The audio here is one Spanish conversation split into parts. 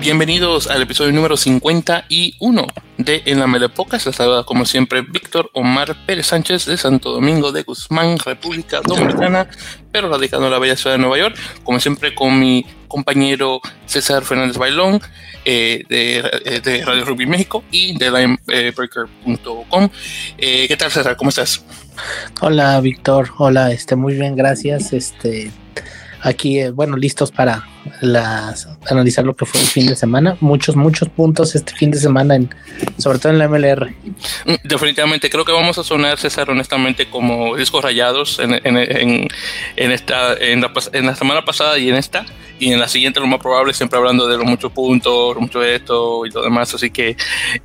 Bienvenidos al episodio número 51 de En la Melepocas. Les saluda como siempre Víctor Omar Pérez Sánchez de Santo Domingo de Guzmán, República Dominicana, pero radicado en la bella ciudad de Nueva York. Como siempre con mi compañero César Fernández Bailón eh, eh, de, Radio Rugby México y de linebreaker.com. Eh, ¿Qué tal César? ¿Cómo estás? Hola Víctor, hola, este, muy bien, gracias. Este, aquí, eh, bueno, listos para las, analizar lo que fue el fin de semana. Muchos, muchos puntos este fin de semana, en, sobre todo en la MLR. Mm, definitivamente, creo que vamos a sonar, César, honestamente, como discos rayados en, en, en, en esta, en la, en la semana pasada y en esta y en la siguiente lo más probable siempre hablando de los muchos puntos, mucho de esto y lo demás, así que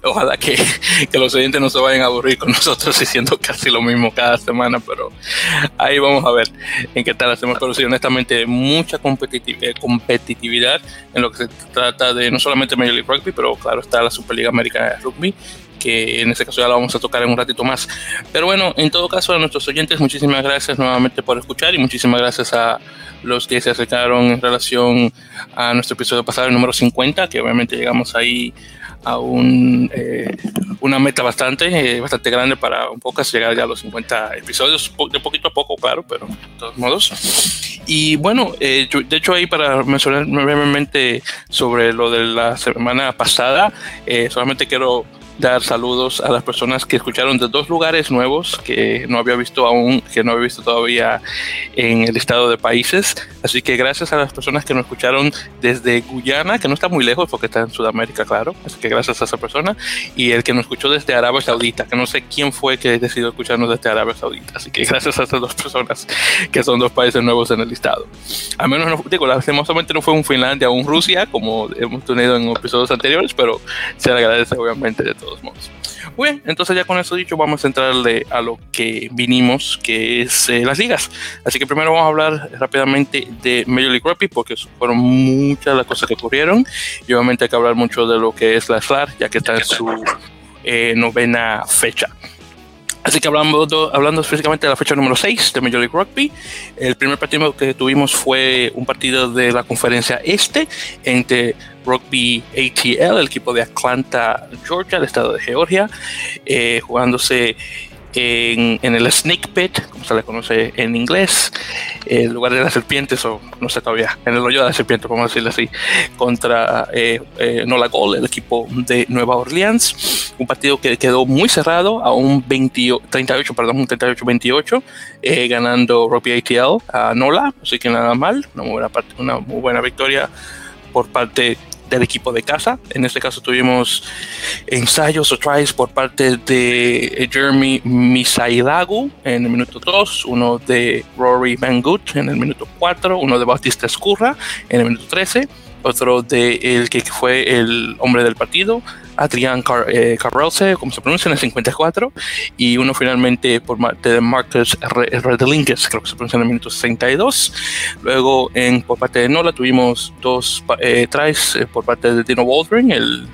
ojalá que, que, los oyentes no se vayan a aburrir con nosotros diciendo casi lo mismo cada semana, pero ahí vamos a ver en qué tal hacemos, pero sí, honestamente mucha competitividad, competitividad en lo que se trata de no solamente Major League Rugby, pero claro está la Superliga Americana de Rugby, que en este caso ya la vamos a tocar en un ratito más. Pero bueno, en todo caso a nuestros oyentes, muchísimas gracias nuevamente por escuchar y muchísimas gracias a los que se acercaron en relación a nuestro episodio pasado, el número 50, que obviamente llegamos ahí a un, eh, una meta bastante, eh, bastante grande para un poco llegar ya a los 50 episodios, de poquito a poco, claro, pero de todos modos. Y bueno, eh, de hecho ahí para mencionar brevemente sobre lo de la semana pasada, solamente quiero dar saludos a las personas que escucharon de dos lugares nuevos que no había visto aún, que no había visto todavía en el estado de países. Así que gracias a las personas que nos escucharon desde Guyana, que no está muy lejos porque está en Sudamérica, claro. Así que gracias a esa persona. Y el que nos escuchó desde Arabia Saudita, que no sé quién fue que decidió escucharnos desde Arabia Saudita. Así que gracias a esas dos personas que son dos países nuevos en el listado. Al menos, no, digo, lastimosamente no fue un Finlandia o un Rusia, como hemos tenido en episodios anteriores, pero se le agradece obviamente de todo todos modos. Muy bien, entonces ya con eso dicho vamos a entrarle a lo que vinimos, que es eh, las ligas. Así que primero vamos a hablar rápidamente de Major League Rugby, porque fueron muchas las cosas que ocurrieron. Y obviamente hay que hablar mucho de lo que es la SLAR, ya que está en su eh, novena fecha. Así que hablando, hablando específicamente de la fecha número 6 de Major League Rugby, el primer partido que tuvimos fue un partido de la conferencia este entre Rugby ATL, el equipo de Atlanta, Georgia, el estado de Georgia, eh, jugándose en, el Snake Pit, como se le conoce en inglés, el lugar de las serpientes, o no sé todavía, en el hoyo de la serpiente, vamos a decirlo así, contra eh, eh, Nola Gol, el equipo de Nueva Orleans. Un partido que quedó muy cerrado, a un 38, perdón, un 38-28, eh, ganando Rugby ATL a Nola, así que nada mal, una muy buena, una muy buena victoria por parte del equipo de casa. En este caso tuvimos ensayos o tries por parte de Jeremy Misaidagu en el minuto 2, uno de Rory Van Gut en el minuto 4, uno de Bautista Escurra en el minuto 13, otro de el que fue el hombre del partido, Adrián Car eh, como se pronuncia, en el 54, y uno finalmente por parte de Marcus Redelinkes, creo que se pronuncia en el minuto 62. Luego, en, por parte de Nola, tuvimos dos eh, tries eh, por parte de Dino Waldring, el,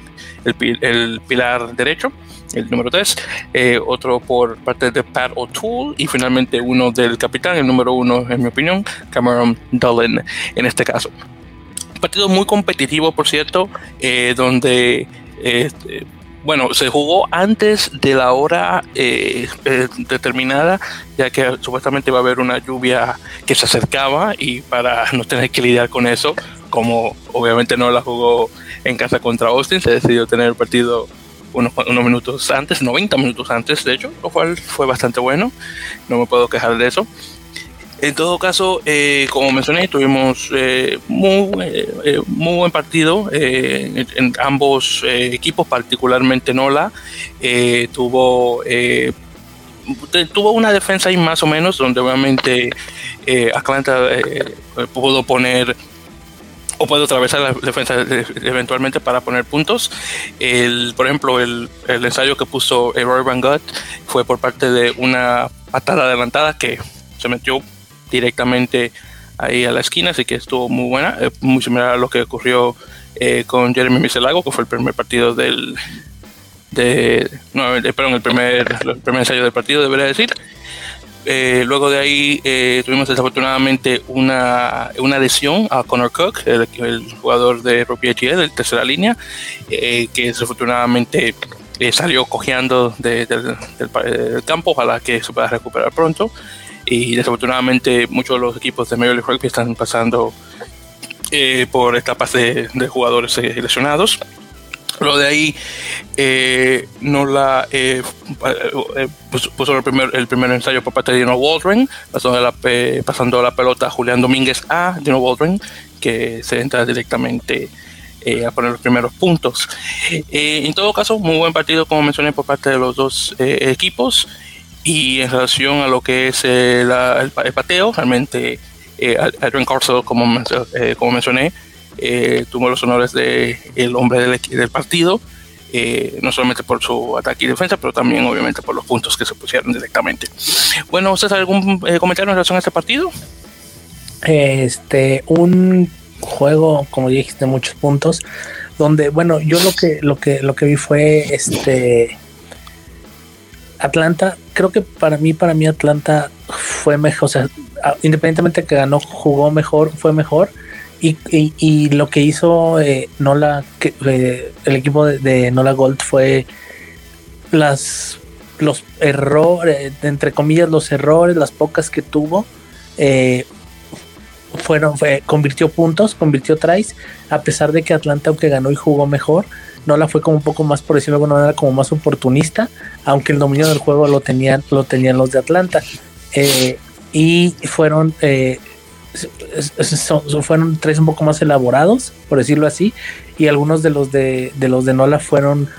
el, el pilar derecho el número 3, eh, otro por parte de Pat O'Toole y finalmente uno del capitán, el número 1 en mi opinión, Cameron Dolan en este caso. Partido muy competitivo, por cierto, eh, donde este, bueno, se jugó antes de la hora eh, eh, determinada, ya que supuestamente va a haber una lluvia que se acercaba y para no tener que lidiar con eso, como obviamente no la jugó en casa contra Austin, se decidió tener el partido unos, unos minutos antes, 90 minutos antes, de hecho, lo cual fue bastante bueno, no me puedo quejar de eso. En todo caso, eh, como mencioné, tuvimos eh, muy, eh, muy buen partido en, ambos equipos, particularmente Nola. tuvo, tuvo una defensa ahí más o menos, donde obviamente Atlanta pudo poner o puede atravesar la defensa eventualmente para poner puntos. El, por ejemplo, el, el ensayo que puso Roy Van Gogh fue por parte de una patada adelantada que se metió directamente ahí a la esquina, así que estuvo muy buena, eh, muy similar a lo que ocurrió eh, con Jeremy Miselago, que fue el primer partido del, de, no, perdón, el primer, el primer ensayo del partido, debería decir. Eh, luego de ahí tuvimos desafortunadamente una, una, lesión a Connor Cook, el, jugador de Ropier de tercera línea, que desafortunadamente salió cojeando del, campo. Ojalá que se pueda recuperar pronto. Y desafortunadamente muchos de los equipos de Major League Rugby están pasando por etapas de, de jugadores lesionados. Luego de ahí eh, no la eh, eh, puso, el primer, el primer ensayo por parte de Dino Waldron, pasando la, pasando la pelota a Julián Domínguez a Dino Waldron, que se entra directamente a poner los primeros puntos. en todo caso, muy buen partido, como mencioné, por parte de los dos equipos. Y en relación a lo que es el, pateo, realmente Adrian Carso, como, como mencioné, eh, tuvo los honores de el hombre del, del partido, eh, no solamente por su ataque y defensa, pero también obviamente por los puntos que se pusieron directamente. Bueno, ¿usted algún eh, comentario en relación a este partido? Este, un juego, como dijiste, muchos puntos, donde, bueno, yo lo que, lo que, lo que vi fue este Atlanta, creo que para mí, para mí Atlanta fue mejor, o sea, independientemente que ganó, jugó mejor, fue mejor. Y, lo que hizo eh, Nola, eh, el equipo de, Nola Gold fue las los errores, entre comillas, los errores, las pocas que tuvo, eh, fueron, fue, convirtió puntos, convirtió tries, a pesar de que Atlanta, aunque ganó y jugó mejor, Nola fue como un poco más, por decirlo de alguna manera, como más oportunista, aunque el dominio del juego lo tenían, lo tenían los de Atlanta. y fueron fueron tres un poco más elaborados, por decirlo así, y algunos de los de, los de Nola fueron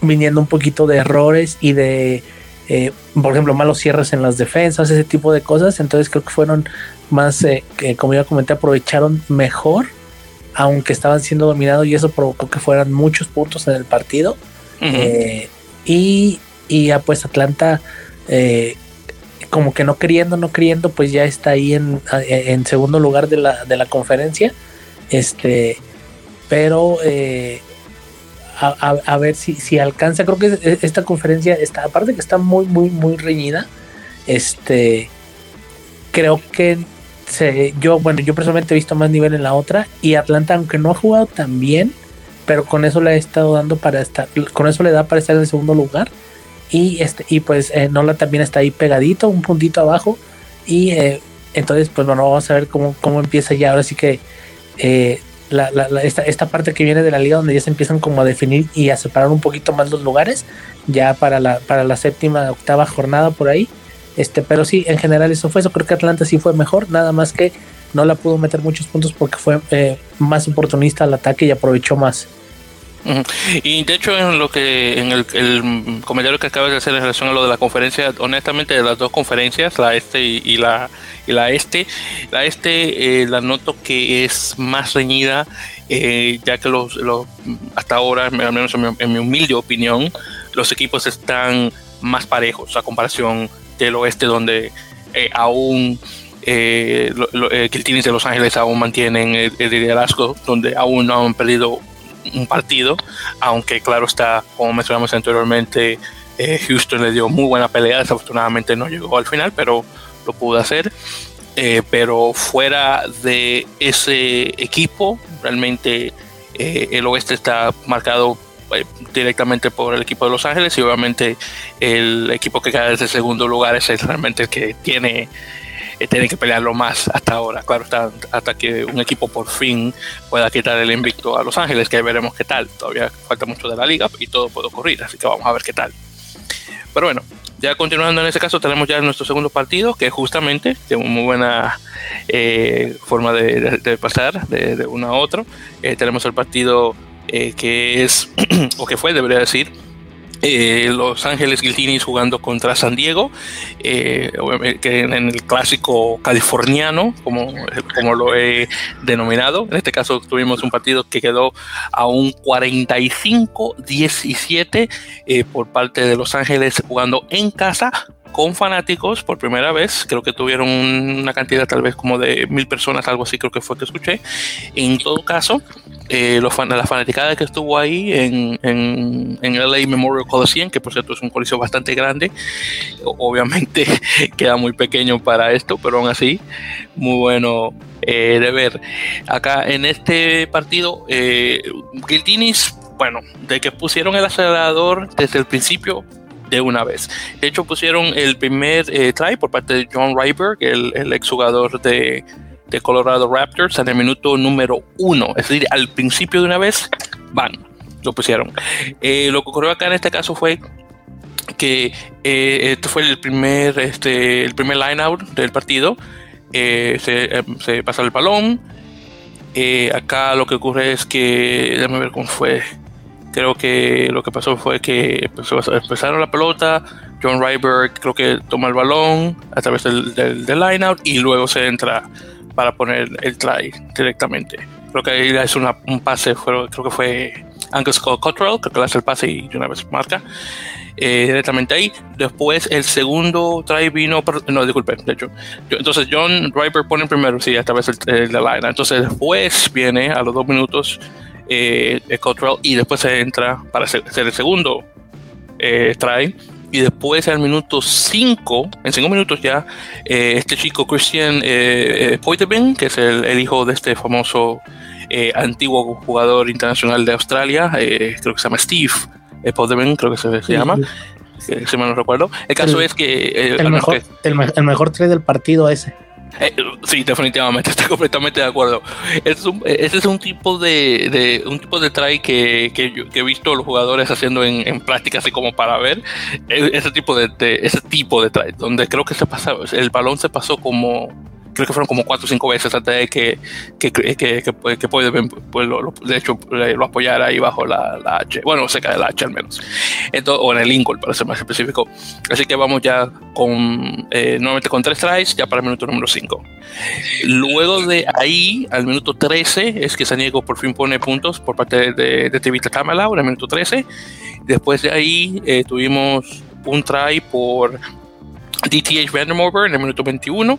viniendo un poquito de errores y de, eh, por ejemplo, malos cierres en las defensas, ese tipo de cosas. Entonces creo que fueron más, eh, que, como ya comenté, aprovecharon mejor, aunque estaban siendo dominados y eso provocó que fueran muchos puntos en el partido. Eh, y, y ya pues Atlanta como que no queriendo, no queriendo, pues ya está ahí en, en segundo lugar de la, de la conferencia. Este, pero eh, a, ver si, si alcanza. Creo que esta conferencia está, aparte que está muy, muy, muy reñida. Este, creo que se, yo, bueno, yo personalmente he visto más nivel en la otra. Y Atlanta, aunque no ha jugado tan bien, pero con eso le ha estado dando para estar, con eso le da para estar en segundo lugar y este y pues eh, Nola también está ahí pegadito un puntito abajo y eh, entonces pues bueno vamos a ver cómo, cómo empieza ya ahora sí que eh, la, la, esta, esta, parte que viene de la liga donde ya se empiezan como a definir y a separar un poquito más los lugares ya para la para la séptima octava jornada por ahí este pero sí en general eso fue eso. Creo que Atlanta sí fue mejor nada más que no la pudo meter muchos puntos porque fue más oportunista al ataque y aprovechó más. Y de hecho, en lo que en el, comentario que acabas de hacer en relación a lo de la conferencia, honestamente, de las dos conferencias, la este y, la y la este, la este eh, la noto que es más reñida, eh, ya que los, hasta ahora, al menos en mi, humilde opinión, los equipos están más parejos a comparación del oeste, donde eh, aún eh, de Los Ángeles aún mantienen el, el liderazgo, donde aún no han perdido un partido, aunque claro está, como mencionamos anteriormente, eh, Houston le dio muy buena pelea, desafortunadamente no llegó al final, pero lo pudo hacer. Eh, pero fuera de ese equipo, realmente eh, el oeste está marcado directamente por el equipo de Los Ángeles y obviamente el equipo que queda desde segundo lugar es realmente el que tiene eh, tienen que pelearlo más hasta ahora. Claro, hasta, hasta que un equipo por fin pueda quitar el invicto a Los Ángeles, que veremos qué tal. Todavía falta mucho de la liga y todo puede ocurrir, así que vamos a ver qué tal. Pero bueno, ya continuando en ese caso, tenemos ya nuestro segundo partido, que justamente tiene una muy buena eh, forma de, pasar de, de, uno a otro. Eh, tenemos el partido que es, o que fue, debería decir, eh, Los Ángeles Guiltinis jugando contra San Diego, eh, que en el clásico californiano, como, como lo he denominado. En este caso tuvimos un partido que quedó a un 45-17 eh, por parte de Los Ángeles jugando en casa con fanáticos por primera vez. Creo que tuvieron una cantidad tal vez como de mil personas, algo así creo que fue que escuché. En todo caso, eh, la fanaticada que estuvo ahí en, en, en, LA Memorial Coliseum, que por cierto es un coliseo bastante grande, obviamente queda muy pequeño para esto, pero aún así, muy bueno eh, de ver. Acá en este partido, eh, Gildinis, bueno, de que pusieron el acelerador desde el principio, de una vez. De hecho, pusieron el primer eh, try por parte de John Ryberg, el, el exjugador de, de Colorado Raptors en el minuto número uno. Es decir, al principio de una vez, van, lo pusieron. Eh, lo que ocurrió acá en este caso fue que eh, este fue el primer, este, el primer line out del partido. Eh, se, se, pasa el balón. acá lo que ocurre es que, déjame ver cómo fue. Creo que lo que pasó fue que empezaron la pelota. John Ryberg creo que toma el balón a través del, del, del line out y luego se entra para poner el try directamente. Creo que ahí es un pase, creo que fue Angus Cottrell, creo que le hace el pase y una vez marca eh, directamente ahí. Después el segundo try vino, no, disculpe, de hecho. entonces John Driver pone primero, sí, a través de la line. Entonces después viene a los dos minutos eh, Cottrell y después se entra para hacer, el segundo eh, try y después al minuto 5, en 5 minutos ya, eh, este chico Christian eh, eh que es el, hijo de este famoso eh, antiguo jugador internacional de Australia, creo que se llama Steve Poitevin, creo que se, llama. Si me no recuerdo. El caso es que. el, mejor, el, el, mejor trade del partido ese. Eh, sí, definitivamente, estoy completamente de acuerdo. Es ese es un tipo de, de un tipo de try que, que, he visto los jugadores haciendo en, en práctica, así como para ver e, ese tipo de, de, ese tipo de try, donde creo que se pasa, el balón se pasó como creo que fueron como cuatro o cinco veces antes de que, que, que, que, que puede, pues, lo, de hecho, lo apoyara ahí bajo la, la, H, bueno, cerca de la H al menos, Entonces, o en el Lincoln, para ser más específico. Así que vamos ya con, eh, nuevamente con tres tries, ya para el minuto número 5. Luego de ahí, al minuto 13, es que San Diego por fin pone puntos por parte de, de Tivita Kamala, en el minuto 13. Después de ahí eh, tuvimos un try por DTH Vandermover en el minuto 21.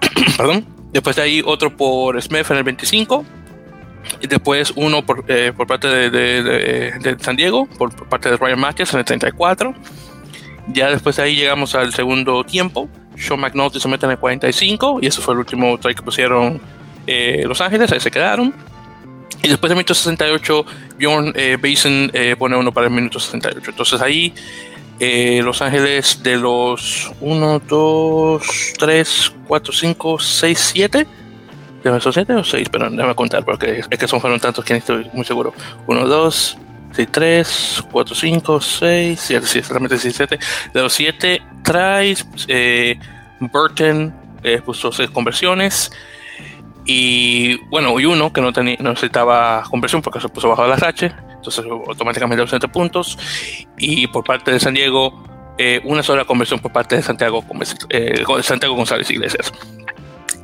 Perdón. Después de ahí otro por Smith en el 25. Y después uno por, eh, por parte de, San Diego, por, parte de Ryan Matthews en el 34. Ya después de ahí llegamos al segundo tiempo. Sean McNulty se mete en el 45 y ese fue el último try que pusieron eh, Los Ángeles, ahí se quedaron. Y después del minuto 68, Bjorn eh, Basin pone uno para el minuto 68. Entonces ahí eh, Los Ángeles de los 1, 2, 3, 4, 5, 6, 7. ¿Son 7 o 6? Pero déjame contar porque es que son fueron tantos que estoy muy seguro. 1, 2, 6, 3, 4, 5, 6, 7, sí, exactamente 6, 7. De los 7 tries, eh, Burton eh, puso 6 conversiones. Y bueno, y uno que no, tenía, no necesitaba conversión porque se puso bajo las H entonces automáticamente 200 puntos. Y por parte de San Diego, eh, una sola conversión por parte de Santiago, eh, Santiago González Iglesias.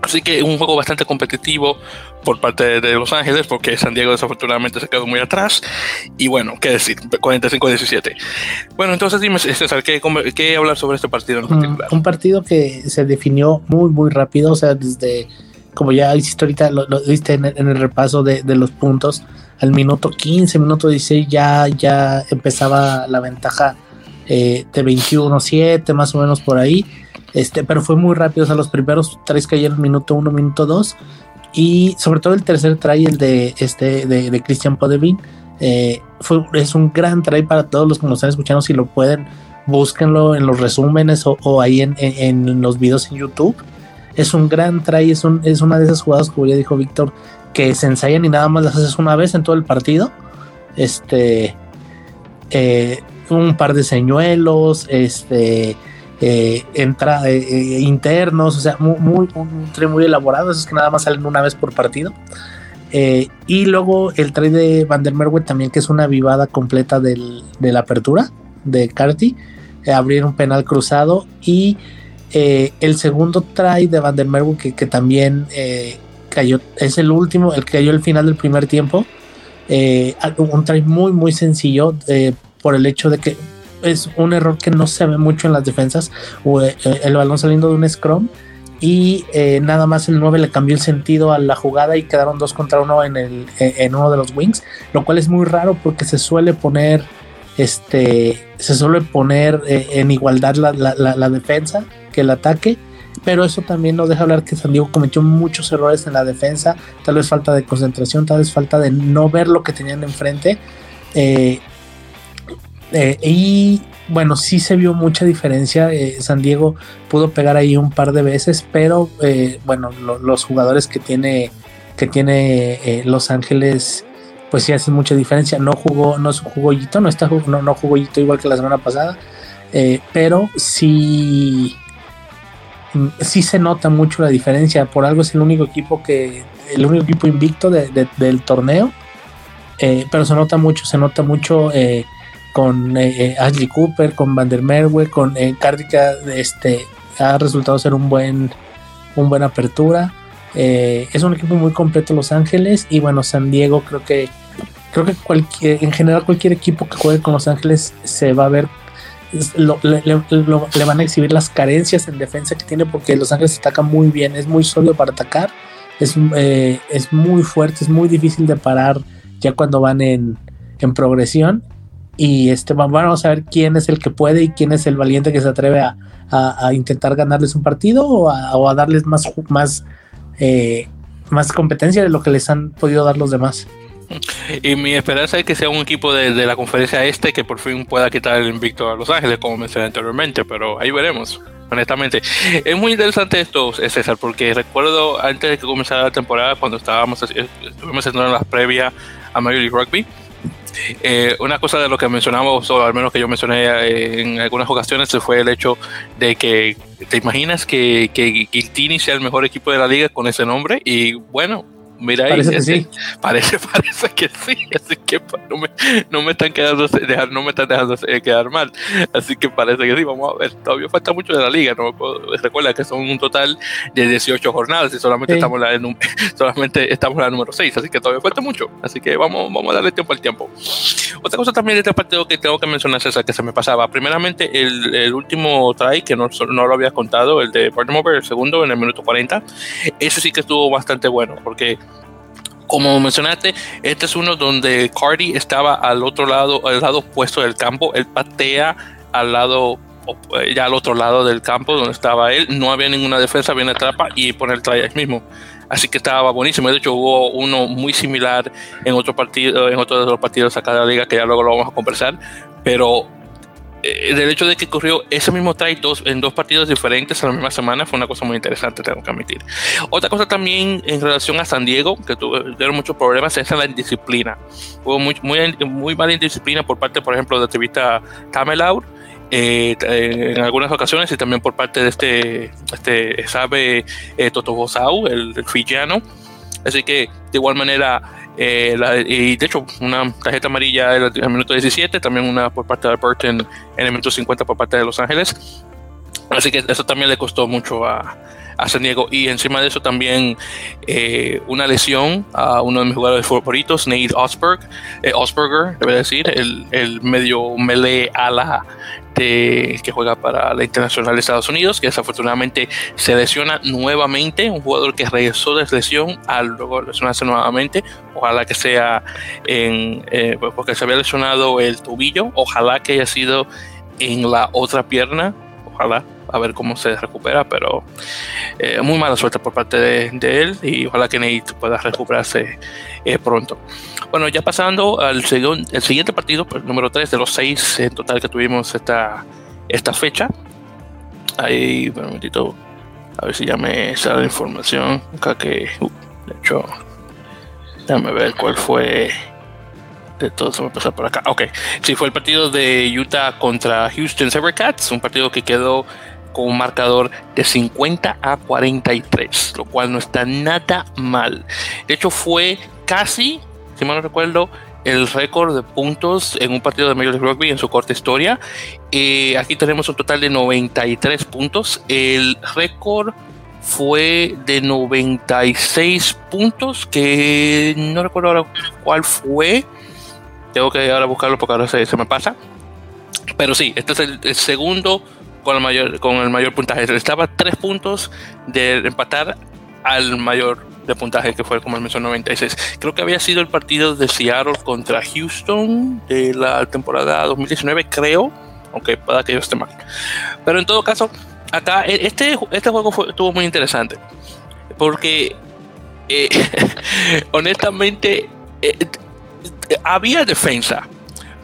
Así que un juego bastante competitivo por parte de Los Ángeles, porque San Diego desafortunadamente se quedó muy atrás. Y bueno, qué decir, 45-17. Bueno, entonces dime, César, ¿qué, ¿qué, hablar sobre este partido en particular? Un partido que se definió muy, muy rápido, o sea, desde, como ya hiciste ahorita, lo, lo viste en, en el, repaso de, de los puntos, al minuto 15, minuto 16 ya, ya empezaba la ventaja eh, de 21-7, más o menos por ahí. Este, pero fue muy rápido, o sea, los primeros tres cayeron minuto 1, minuto 2. Y sobre todo el tercer try, el de, este, de, de Christian Podevin, eh, fue, es un gran try para todos los que nos están escuchando. Si lo pueden, búsquenlo en los resúmenes o, o ahí en, en, en, los videos en YouTube. Es un gran try, es, un, es una de esas jugadas, como ya dijo Víctor, que se ensayan y nada más las haces una vez en todo el partido. Este, eh, un par de señuelos, este, eh, eh, internos, o sea, muy, muy, un tren muy elaborado, esos que nada más salen una vez por partido. Y luego el tren de Van der Merwe también, que es una vivada completa del, de la apertura de Carty, abrir un penal cruzado y el segundo try de Van der Merwe que, también cayó, es el último, el que cayó al final del primer tiempo. Eh, un try muy, muy sencillo eh, por el hecho de que es un error que no se ve mucho en las defensas, eh, el balón saliendo de un scrum y eh, nada más el 9 le cambió el sentido a la jugada y quedaron dos contra uno en, el, en uno de los wings, lo cual es muy raro porque se suele poner este se suele poner eh, en igualdad la, la, defensa que el ataque pero eso también nos deja hablar que San Diego cometió muchos errores en la defensa, tal vez falta de concentración, tal vez falta de no ver lo que tenían enfrente. Eh, y bueno, sí se vio mucha diferencia. Eh, San Diego pudo pegar ahí un par de veces, pero eh, bueno, los jugadores que tiene, que tiene eh, Los Ángeles, pues sí hacen mucha diferencia. No jugó, no jugó Yito, no está no, no jugó igual que la semana pasada, pero sí, sí se nota mucho la diferencia. Por algo es el único equipo que, el único equipo invicto del torneo. pero se nota mucho, se nota mucho con eh, eh, Ashley Cooper, con Van der Merwe, con eh, este, ha resultado ser un buen, un apertura. Eh, es un equipo muy completo Los Ángeles y bueno, San Diego creo que creo que cualquier, en general cualquier equipo que juegue con Los Ángeles se va a ver le, van a exhibir las carencias en defensa que tiene porque Los Ángeles ataca muy bien, es muy sólido para atacar, es, es muy fuerte, es muy difícil de parar ya cuando van en, en progresión y este vamos a ver quién es el que puede y quién es el valiente que se atreve a, intentar ganarles un partido o a, darles más más eh, más competencia de lo que les han podido dar los demás. Y mi esperanza es que sea un equipo de, la conferencia este que por fin pueda quitar el invicto a Los Ángeles, como mencioné anteriormente, pero ahí veremos, honestamente. Es muy interesante esto, César, porque recuerdo antes de que comenzara la temporada, cuando estábamos estuvimos haciendo las previas a Major League Rugby, eh, una cosa de lo que mencionamos, o al menos que yo mencioné eh, en algunas ocasiones, fue el hecho de que te imaginas que, que Guiltini sea el mejor equipo de la liga con ese nombre y bueno, Mira parece que sí. Parece, parece que sí. Así que no me, no me están quedando dejar, no me están dejando quedar mal. Así que parece que sí. Vamos a ver. Todavía falta mucho de la liga. ¿no? Recuerda que son un total de 18 jornadas y solamente estamos la solamente estamos en la número 6. Así que todavía falta mucho. Así que vamos, vamos a darle tiempo al tiempo. Otra cosa también de este partido que tengo que mencionar, César, que se me pasaba. Primeramente, el, el último try, que no, no lo había contado, el de Baltimore, el segundo en el minuto 40. Ese sí que estuvo bastante bueno porque como mencionaste, este es uno donde Cardi estaba al otro lado, al lado opuesto del campo. Él patea al lado, ya al otro lado del campo donde estaba él. No había ninguna defensa, viene atrapa y pone el try mismo. Así que estaba buenísimo. De hecho, hubo uno muy similar en otro partido, en otro de los partidos acá de la liga que ya luego lo vamos a conversar. Pero eh, del hecho de que corrió ese mismo try en dos partidos diferentes a la misma semana fue una cosa muy interesante, tengo que admitir. Otra cosa también en relación a San Diego, que tuvieron muchos problemas, es la indisciplina. Hubo muy, muy, muy mala indisciplina por parte, por ejemplo, de la activista Tamelaur. Eh, en algunas ocasiones y también por parte de este, este sabe eh, Toto Bosau, el, el fijiano. Así que de igual manera eh, y de hecho, una tarjeta amarilla en el minuto 17, también una por parte de Burton en el minuto 50 por parte de Los Ángeles. Así que eso también le costó mucho a, a San Diego. Y encima de eso también eh, una lesión a uno de mis jugadores favoritos, Nate Osberg, eh, Osberger, debe decir, el, el medio melee ala que juega para la Internacional de Estados Unidos, que desafortunadamente se lesiona nuevamente, un jugador que regresó de lesión al luego lesionarse nuevamente, ojalá que sea en, eh, pues, porque se había lesionado el tobillo, ojalá que haya sido en la otra pierna, ojalá, a ver cómo se recupera, pero eh, muy mala suerte por parte de, él y ojalá que Nate pueda recuperarse eh, pronto. Bueno, ya pasando al el siguiente partido, pues, número 3 de los 6 en total que tuvimos esta, esta fecha. Ahí, un momentito, a ver si ya me sale la información. Acá que, uh, de hecho, déjame ver cuál fue todo se me pasa por acá. Ok, sí, fue el partido de Utah contra Houston Sabercats, un partido que quedó con un marcador de 50 a 43, lo cual no está nada mal. De hecho, fue casi, si mal no recuerdo, el récord de puntos en un partido de Major League Rugby en su corta historia. Eh, aquí tenemos un total de 93 puntos. El récord fue de 96 puntos, que no recuerdo ahora cuál fue. Tengo que ahora buscarlo porque ahora se, me pasa. Pero sí, este es el segundo con el mayor, con el mayor puntaje. Estaba tres puntos de empatar al mayor de puntaje que fue como el mencionó 96. Creo que había sido el partido de Seattle contra Houston de la temporada 2019, creo, aunque pueda que yo esté mal. Pero en todo caso, acá e, este, este juego fue, estuvo muy interesante porque eh, honestamente eh, había defensa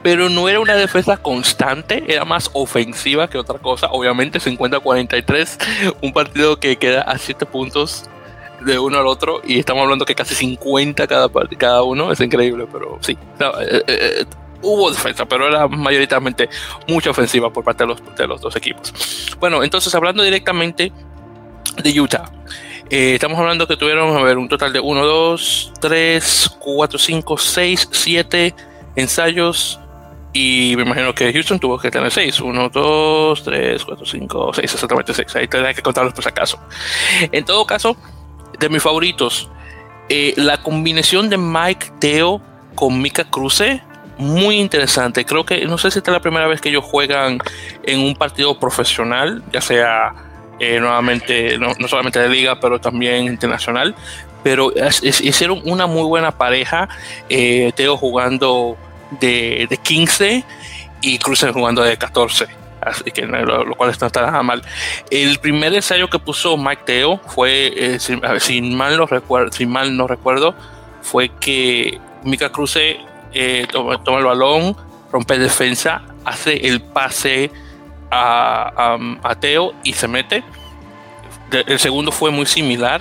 pero no era una defensa constante, era más ofensiva que otra cosa. Obviamente 50-43, un partido que queda a 7 puntos de uno al otro y estamos hablando que casi 50 cada, cada uno, es increíble, pero sí, eh, eh, hubo defensa, pero era mayoritariamente mucha ofensiva por parte de los, de los dos equipos. Bueno, entonces hablando directamente de Utah. Eh, estamos hablando que tuvieron a ver, un total de 1, 2, 3, 4, 5, 6, 7 ensayos. Y me imagino que Houston tuvo que tener 6. 1, 2, 3, 4, 5, 6, exactamente 6. Ahí tendría que contarlos por si acaso. En todo caso, de mis favoritos. Eh, la combinación de Mike Teo con Mika Cruce, muy interesante. Creo que, no sé si esta es la primera vez que ellos juegan en un partido profesional, ya sea eh, nuevamente, no, solamente de liga, pero también internacional. Pero hicieron una muy buena pareja. Eh, Teo jugando de, de 15 y Cruce jugando de 14 así que lo, cual está nada mal. El primer ensayo que puso Mike Teo fue, eh, sin, mal no recuerdo, mal no recuerdo, fue que Mika Cruce eh, toma, el balón, rompe defensa, hace el pase a, Teo y se mete. el segundo fue muy similar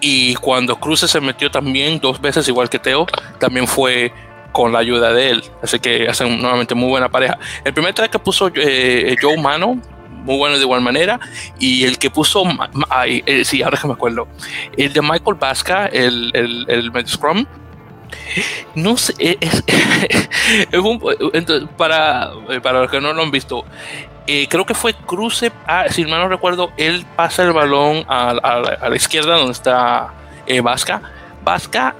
y cuando Cruce se metió también dos veces igual que Teo, también fue con la ayuda de él. Así que hacen nuevamente muy buena pareja. El primer track que puso eh, Joe Mano, muy bueno de igual manera. Y el que puso, ay, eh, sí, ahora que me acuerdo, el de Michael Vasca, el, el, el Scrum. No sé, eh, es, para, para los que no lo han visto, creo que fue Cruce, ah, si mal no recuerdo, él pasa el balón a, a, la izquierda donde está Vasca. Vasca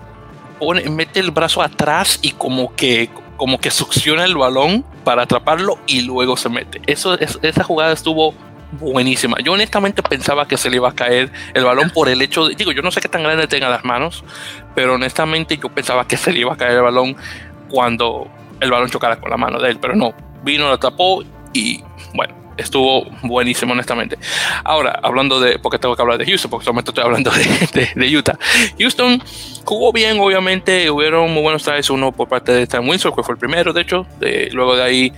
mete el brazo atrás y como que, como que succiona el balón para atraparlo y luego se mete. Eso, esa jugada estuvo buenísima. Yo honestamente pensaba que se le iba a caer el balón por el hecho de, digo, yo no sé qué tan grande tenga las manos, pero honestamente yo pensaba que se le iba a caer el balón cuando el balón chocara con la mano de él, pero no, vino, lo tapó y bueno, estuvo buenísimo, honestamente. Ahora, hablando de, porque tengo que hablar de Houston, porque solamente estoy hablando de, Utah. Houston jugó bien, obviamente, hubieron muy buenos tries, uno por parte de Stan Winsor, que fue el primero, de hecho, luego de ahí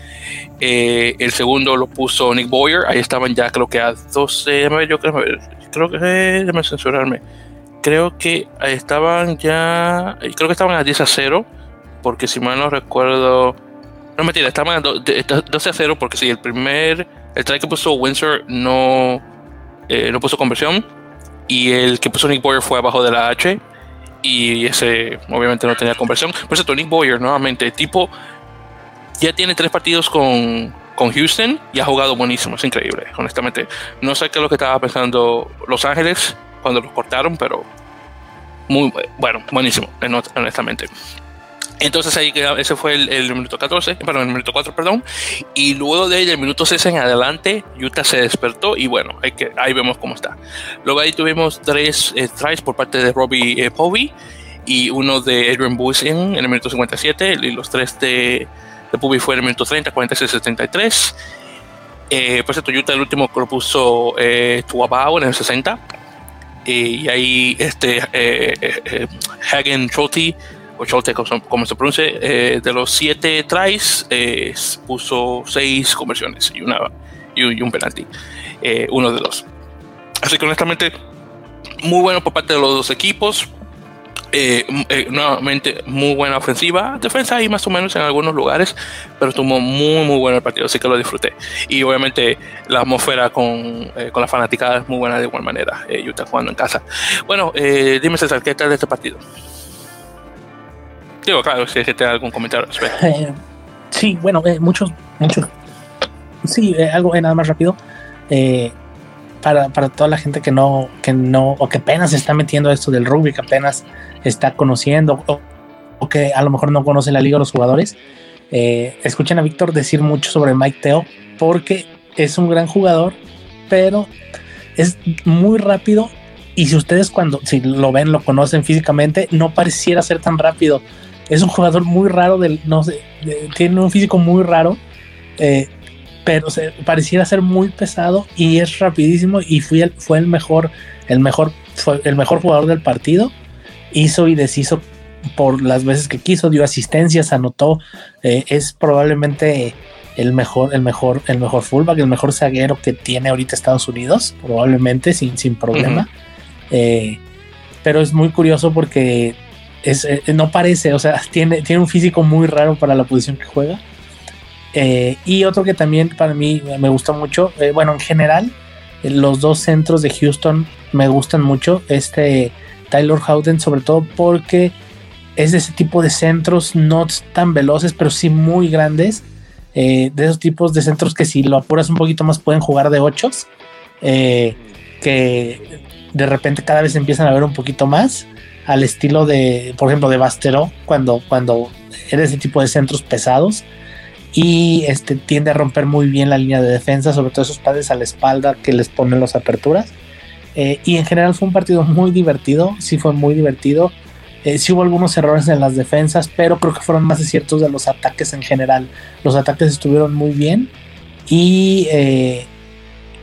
eh, el segundo lo puso Nick Boyer, ahí estaban ya creo que a 12, yo creo, creo que, déjame censurarme, creo que estaban ya, creo que estaban a 10 a 0, porque si mal no recuerdo, no mentira, estaban a 12 a 0 porque si el primer el track que puso Windsor no, eh, no puso conversión. Y el que puso Nick Boyer fue abajo de la H. Y ese obviamente no tenía conversión. Por eso Nick Boyer, nuevamente, tipo, ya tiene tres partidos con, con Houston y ha jugado buenísimo. Es increíble, honestamente. No sé qué es lo que estaba pensando Los Ángeles cuando los cortaron, pero muy bueno, buenísimo, honestamente. Entonces ahí ese fue el, minuto 14, perdón, el minuto 4, perdón. Y luego de ahí, del minuto 6 en adelante, Utah se despertó y bueno, hay que, ahí vemos cómo está. Luego ahí tuvimos tres eh, tries por parte de Robbie eh, Povey y uno de Adrian Buisen en el minuto 57 y los tres de, de Povey fue en el minuto 30, 46, 73. Eh, por cierto, Utah el último que lo puso eh, Tuabao en el 60. y ahí este Hagen Trotti o como, se pronuncia, eh, de los siete tries, eh, puso seis conversiones y, una, y, un penalti, eh, uno de dos. Así que honestamente, muy bueno por parte de los dos equipos. nuevamente, muy buena ofensiva, defensa ahí más o menos en algunos lugares, pero estuvo muy, muy bueno el partido, así que lo disfruté. Y obviamente la atmósfera con, con la fanaticada es muy buena de igual manera, Utah jugando en casa. Bueno, dime César, ¿qué tal de este partido? Digo, claro, si te algún comentario eh, sí, bueno, eh, muchos, muchos. Sí, eh, algo nada más rápido. para, para toda la gente que no, que no, o que apenas está metiendo esto del rugby, que apenas está conociendo, o, que a lo mejor no conoce la liga de los jugadores, escuchen a Víctor decir mucho sobre Mike Teo, porque es un gran jugador, pero es muy rápido y si ustedes cuando si lo ven, lo conocen físicamente, no pareciera ser tan rápido. Es un jugador muy raro, del, no sé, tiene un físico muy raro, eh, pero se, pareciera ser muy pesado y es rapidísimo y fue el, fue el mejor, el mejor, fue el mejor jugador del partido. Hizo y deshizo por las veces que quiso, dio asistencias, anotó, eh, es probablemente el mejor, el mejor, el mejor fullback, el mejor zaguero que tiene ahorita Estados Unidos, probablemente sin, sin problema. Eh, pero es muy curioso porque eh, no parece, o sea, tiene, tiene un físico muy raro para la posición que juega. Eh, y otro que también para mí me gusta mucho, bueno, en general, los dos centros de Houston me gustan mucho. Este Tyler Howden, sobre todo porque es de ese tipo de centros no tan veloces, pero sí muy grandes. de esos tipos de centros que si lo apuras un poquito más pueden jugar de ochos. que de repente cada vez empiezan a ver un poquito más al estilo de, por ejemplo, de Bastero, cuando, cuando era ese tipo de centros pesados y este tiende a romper muy bien la línea de defensa, sobre todo esos padres a la espalda que les ponen las aperturas. Eh, y en general fue un partido muy divertido, sí fue muy divertido. Eh, sí hubo algunos errores en las defensas, pero creo que fueron más ciertos de los ataques en general. Los ataques estuvieron muy bien y eh,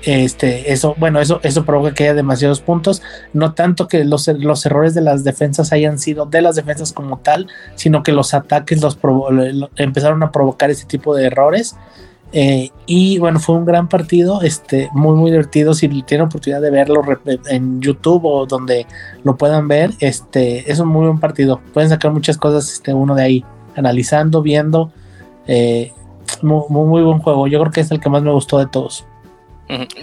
este, eso, bueno, eso, eso provoca que haya demasiados puntos. No tanto que los, los errores de las defensas hayan sido de las defensas como tal, sino que los ataques los empezaron a provocar ese tipo de errores. Eh, y bueno, fue un gran partido, este, muy, muy divertido. Si tienen oportunidad de verlo en YouTube o donde lo puedan ver, este, es un muy buen partido. Pueden sacar muchas cosas, este, uno de ahí, analizando, viendo. Eh, muy, muy buen juego. Yo creo que es el que más me gustó de todos.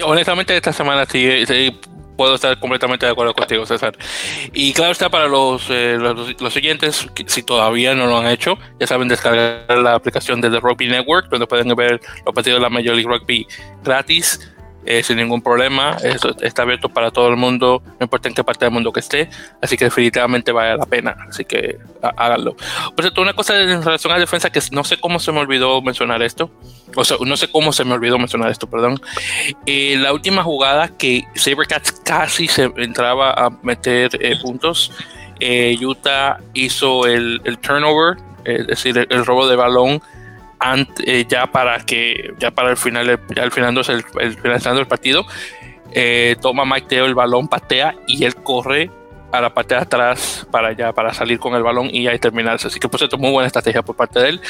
Honestamente, esta semana sí, puedo estar completamente de acuerdo contigo, César. Y claro está para los, eh, los, siguientes, si todavía no lo han hecho, ya saben descargar la aplicación de The Rugby Network, donde pueden ver los partidos de la Major League Rugby gratis eh, sin ningún problema. Está abierto para todo el mundo, no importa en qué parte del mundo que esté. Así que definitivamente vale la pena. Así que háganlo. Por cierto, una cosa en relación a la defensa que no sé cómo se me olvidó mencionar esto. O sea, no sé cómo se me olvidó mencionar esto, perdón. Eh, la última jugada que Sabercats casi se entraba a meter eh, puntos. Utah hizo el, el turnover, es decir, el robo de balón eh, ya para que ya para el final el final el, el finalizando el partido eh, toma Mike Teo el balón patea y él corre a la parte de atrás para ya para salir con el balón y ahí terminarse. Así que por cierto muy buena estrategia por parte de él.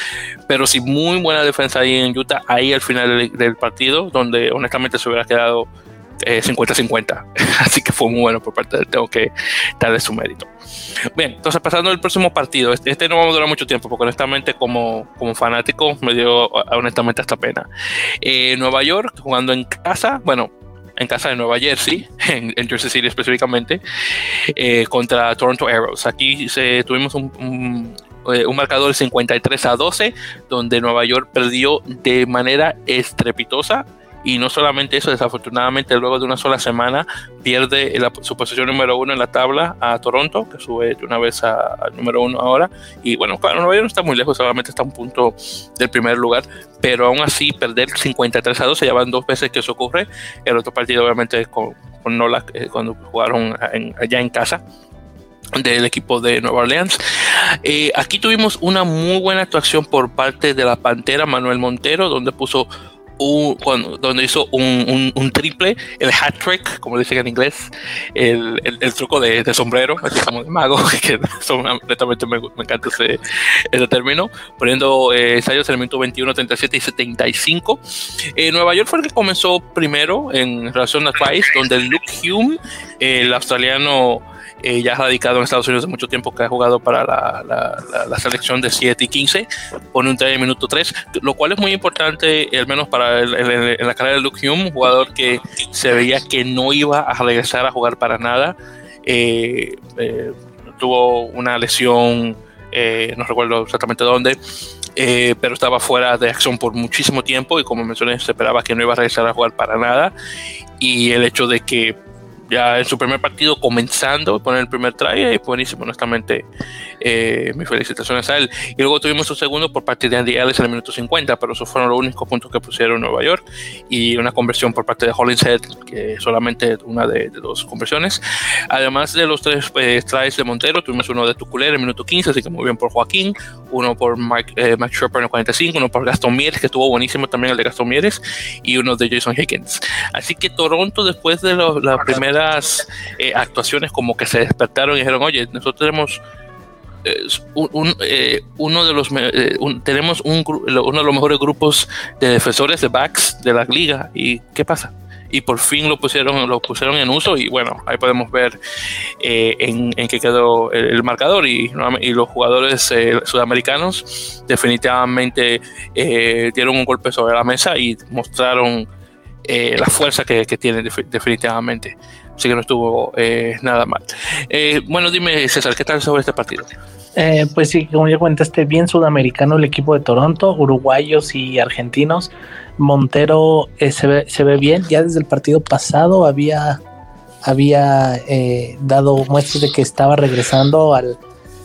Pero sí muy buena defensa ahí en Utah ahí al final del, partido donde honestamente se hubiera quedado 50-50 eh, así que fue muy bueno por parte de él tengo que darle su mérito Bien, entonces pasando al próximo partido, este, este, no va a durar mucho tiempo porque honestamente como, como fanático me dio honestamente hasta pena. Eh, Nueva York jugando en casa, bueno, en casa de Nueva Jersey, en, Jersey City específicamente, eh, contra Toronto Arrows. Aquí tuvimos un, un, un, marcador 53 a 12, donde Nueva York perdió de manera estrepitosa y no solamente eso, desafortunadamente luego de una sola semana pierde su posición número uno en la tabla a Toronto, que sube de una vez al número uno ahora. Y bueno, claro, Nueva York no está muy lejos, solamente está a un punto del primer lugar, pero aún así perder 53 a 2, se llevan dos veces que eso ocurre. El otro partido obviamente con, con Nola, eh, cuando jugaron allá en casa del equipo de Nueva Orleans. Eh, aquí tuvimos una muy buena actuación por parte de la Pantera Manuel Montero, donde puso cuando, donde hizo un, un, triple, el hat trick, como dicen en inglés, el, el, truco de, de, sombrero, así como de mago, que son, netamente me, me, encanta ese, ese término, poniendo eh, ensayos en el minuto 21, 37 y 75. Eh, Nueva York fue el que comenzó primero en relación al país, donde Luke Hume, el australiano, eh, ya radicado en Estados Unidos de mucho tiempo, que ha jugado para la, la, la, selección de 7 y 15, pone un 3 en minuto 3, lo cual es muy importante, al menos para el, el, en la carrera de Luke Hume, un jugador que se veía que no iba a regresar a jugar para nada. Eh, eh, tuvo una lesión, eh, no recuerdo exactamente dónde, eh, pero estaba fuera de acción por muchísimo tiempo y como mencioné, se esperaba que no iba a regresar a jugar para nada. Y el hecho de que ya en su primer partido comenzando, poner el primer try, y buenísimo, honestamente, eh, mis felicitaciones a él. Y luego tuvimos un segundo por parte de Andy Ellis en el minuto 50, pero esos fueron los únicos puntos que pusieron en Nueva York, y una conversión por parte de Hollingshead, que solamente una de, dos conversiones. Además de los tres eh, tries de Montero, tuvimos uno de Tuculer en el minuto 15, así que muy bien por Joaquín, uno por Mike, eh, Mike Sherper en el 45, uno por Gaston Mieres, que estuvo buenísimo también el de Gaston Mieres, y uno de Jason Higgins. Así que Toronto, después de la eh, actuaciones, como que se despertaron y dijeron, oye, nosotros tenemos eh, eh, uno de los tenemos un, uno de los mejores grupos de defensores de backs de la liga y qué pasa y por fin lo pusieron lo pusieron en uso y bueno ahí podemos ver en, qué quedó el, marcador y, los jugadores sudamericanos definitivamente dieron un golpe sobre la mesa y mostraron la fuerza que tienen definitivamente así que no estuvo eh, nada mal. Eh, bueno, dime, César, ¿qué tal sobre este partido? Eh, pues sí, como ya comentaste, bien sudamericano el equipo de Toronto, uruguayos y argentinos. Montero se, ve, se ve bien, ya desde el partido pasado había, había dado muestras de que estaba regresando al,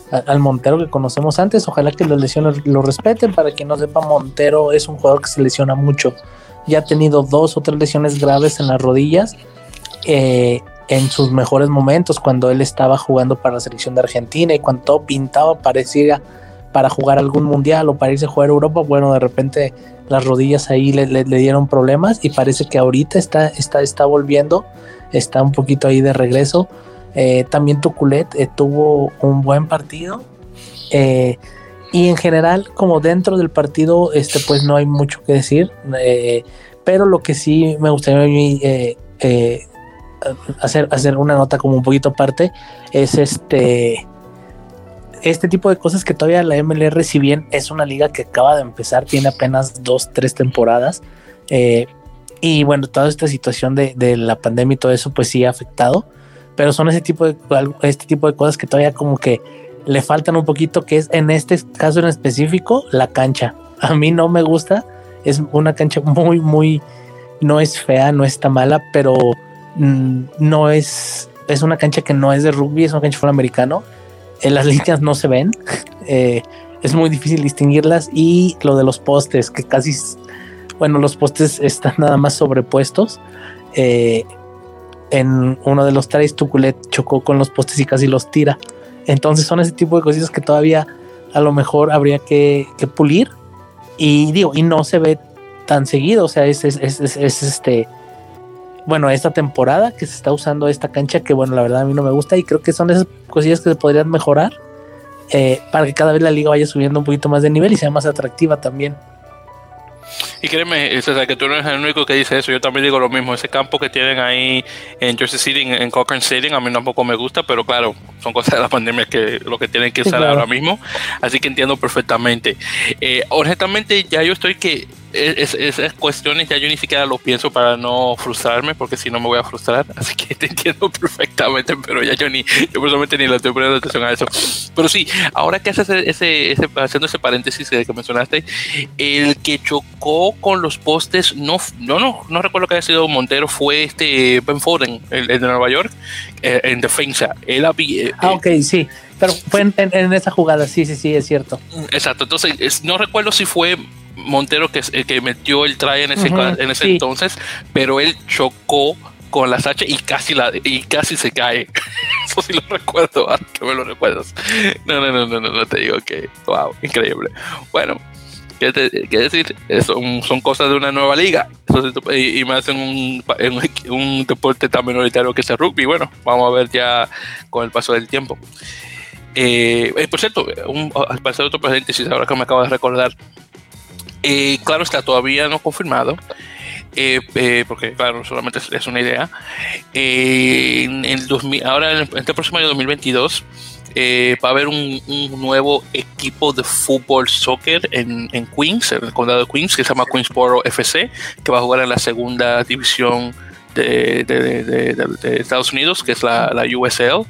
al Montero que conocemos antes. Ojalá que las lesiones lo respeten. Para quien no sepa, Montero es un jugador que se lesiona mucho. Ya ha tenido dos o tres lesiones graves en las rodillas eh, en sus mejores momentos, cuando él estaba jugando para la selección de Argentina y cuando todo pintaba parecía para jugar algún mundial o para irse a jugar a Europa, bueno, de repente las rodillas ahí le, dieron problemas y parece que ahorita está, está, está volviendo, está un poquito ahí de regreso. Eh, también Tuculet eh, tuvo un buen partido. y en general, como dentro del partido, este, pues no hay mucho que decir. pero lo que sí me gustaría a mí hacer, hacer una nota como un poquito aparte, es este este tipo de cosas que todavía la MLR, si bien es una liga que acaba de empezar, tiene apenas dos, tres temporadas. Eh, y bueno, toda esta situación de, la pandemia y todo eso, pues sí ha afectado. Pero son ese tipo de este tipo de cosas que todavía como que le faltan un poquito, que es en este caso en específico, la cancha. A mí no me gusta. Es una cancha muy, muy, no es fea, no está mala, pero no es, es una cancha que no es de rugby, es una cancha de fútbol americano. Eh, las líneas no se ven, eh, es muy difícil distinguirlas y lo de los postes, que casi, bueno, los postes están nada más sobrepuestos. Eh, en uno de los tres, Tuculet chocó con los postes y casi los tira. Entonces son ese tipo de cositas que todavía a lo mejor habría que, pulir. Y digo, y no se ve tan seguido. O sea, es este bueno, esta temporada que se está usando esta cancha que bueno, la verdad a mí no me gusta y creo que son esas cosillas que se podrían mejorar eh, para que cada vez la liga vaya subiendo un poquito más de nivel y sea más atractiva también. Y créeme, César, que tú no eres el único que dice eso. Yo también digo lo mismo. Ese campo que tienen ahí en Jersey City, en Cochrane City, a mí tampoco me gusta, pero claro, son cosas de la pandemia que lo que tienen que usar ahora mismo. Así que entiendo perfectamente. Eh, honestamente, ya yo estoy que esas cuestiones ya yo ni siquiera lo pienso para no frustrarme, porque si no me voy a frustrar. Así que te entiendo perfectamente, pero ya yo ni, yo personalmente ni le estoy poniendo atención a eso. Pero sí, ahora que haces ese, ese, haciendo ese paréntesis que mencionaste, el que chocó con los postes, no, no, no, no recuerdo que haya sido Montero, fue este Ben Foden, el, de Nueva York, eh, en defensa. Él había, eh, ah, ok, sí. Pero fue en, en, esa jugada, sí, sí, sí, es cierto. Exacto, entonces no recuerdo si fue Montero que, que metió el try en ese, en ese entonces, pero él chocó con la Sacha y casi la y casi se cae. Eso sí lo recuerdo, ah, que me lo recuerdas. No, no, no, no, no, no te digo que wow, increíble. Bueno, ¿qué, decir? Son, son cosas de una nueva liga. y, más en un, en un deporte tan minoritario que es el rugby. Bueno, vamos a ver ya con el paso del tiempo. Eh, eh por cierto, un, al pasar otro paréntesis, ahora que me acabo de recordar, eh, claro está, todavía no confirmado. Eh, eh, porque claro, solamente es, una idea. en el 2000, ahora en este próximo año 2022 va a haber un, nuevo equipo de fútbol soccer en, Queens, en el condado de Queens, que se llama Queensboro FC, que va a jugar en la segunda división de, Estados Unidos, que es la, la USL.